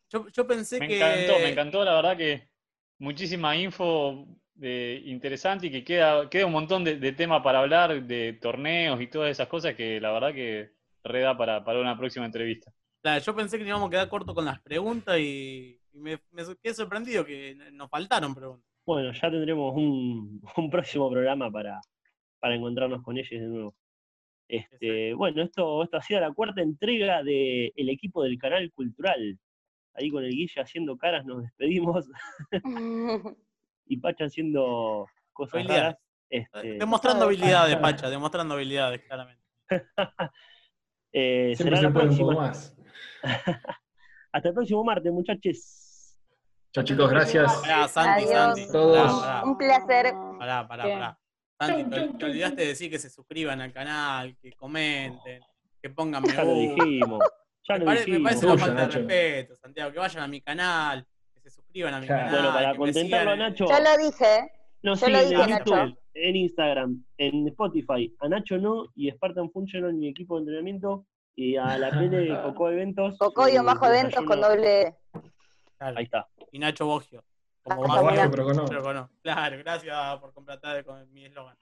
Speaker 2: Yo, yo pensé
Speaker 5: Me
Speaker 2: que.
Speaker 5: encantó, me encantó, la verdad que muchísima info eh, interesante y que queda, queda un montón de, de tema para hablar, de torneos y todas esas cosas que la verdad que reda para, para una próxima entrevista.
Speaker 2: Claro, yo pensé que nos íbamos a quedar corto con las preguntas y, y me, me quedé sorprendido que nos faltaron preguntas.
Speaker 1: Bueno, ya tendremos un, un próximo programa para, para encontrarnos con ellos de nuevo. Este, bueno, esto, esto ha sido la cuarta entrega del equipo del canal cultural. Ahí con el Guille haciendo caras nos despedimos y Pacha haciendo cosas
Speaker 2: Habilidades.
Speaker 1: raras. Este,
Speaker 2: Demostrando habilidades, Pacha, demostrando habilidades, claramente.
Speaker 1: eh,
Speaker 3: Siempre
Speaker 1: será
Speaker 3: se
Speaker 1: la
Speaker 3: puede un poco
Speaker 1: próxima.
Speaker 3: más.
Speaker 1: Hasta el próximo martes, muchachos.
Speaker 3: Chao chicos, gracias.
Speaker 2: Pará, Santi,
Speaker 4: Adiós.
Speaker 2: Santi.
Speaker 3: Todos.
Speaker 2: Pará,
Speaker 4: Un placer.
Speaker 2: pará, pará, pará. Santi, te, te olvidaste de decir que se suscriban al canal, que comenten, que pongan me
Speaker 1: Ya lo dijimos. Ya
Speaker 2: Me,
Speaker 1: lo
Speaker 2: me
Speaker 1: dijimos.
Speaker 2: parece una falta de respeto, Santiago, que vayan a mi canal, se suscriban a mi
Speaker 3: Claro.
Speaker 2: canal.
Speaker 1: Bueno, para
Speaker 2: me
Speaker 1: contentarlo a Nacho,
Speaker 4: Yo lo dije.
Speaker 1: nos
Speaker 4: yo lo dije,
Speaker 1: en
Speaker 4: Nacho.
Speaker 1: YouTube, en Instagram, en Spotify. A Nacho no y Spartan Functional, mi equipo de entrenamiento. Y a la Pele Coco Eventos.
Speaker 4: Cocoyo
Speaker 1: su
Speaker 4: bajo eventos con doble E.
Speaker 2: Claro,
Speaker 1: Ahí está.
Speaker 2: Y Nacho Bogio. Como
Speaker 4: Ah,
Speaker 2: Bogio,
Speaker 3: pero con no.
Speaker 2: pero con no. Claro, gracias por completar con mi eslogan.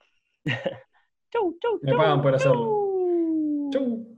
Speaker 1: Chau, chau,
Speaker 3: Me
Speaker 1: chau,
Speaker 3: pagan por hacerlo. Chau.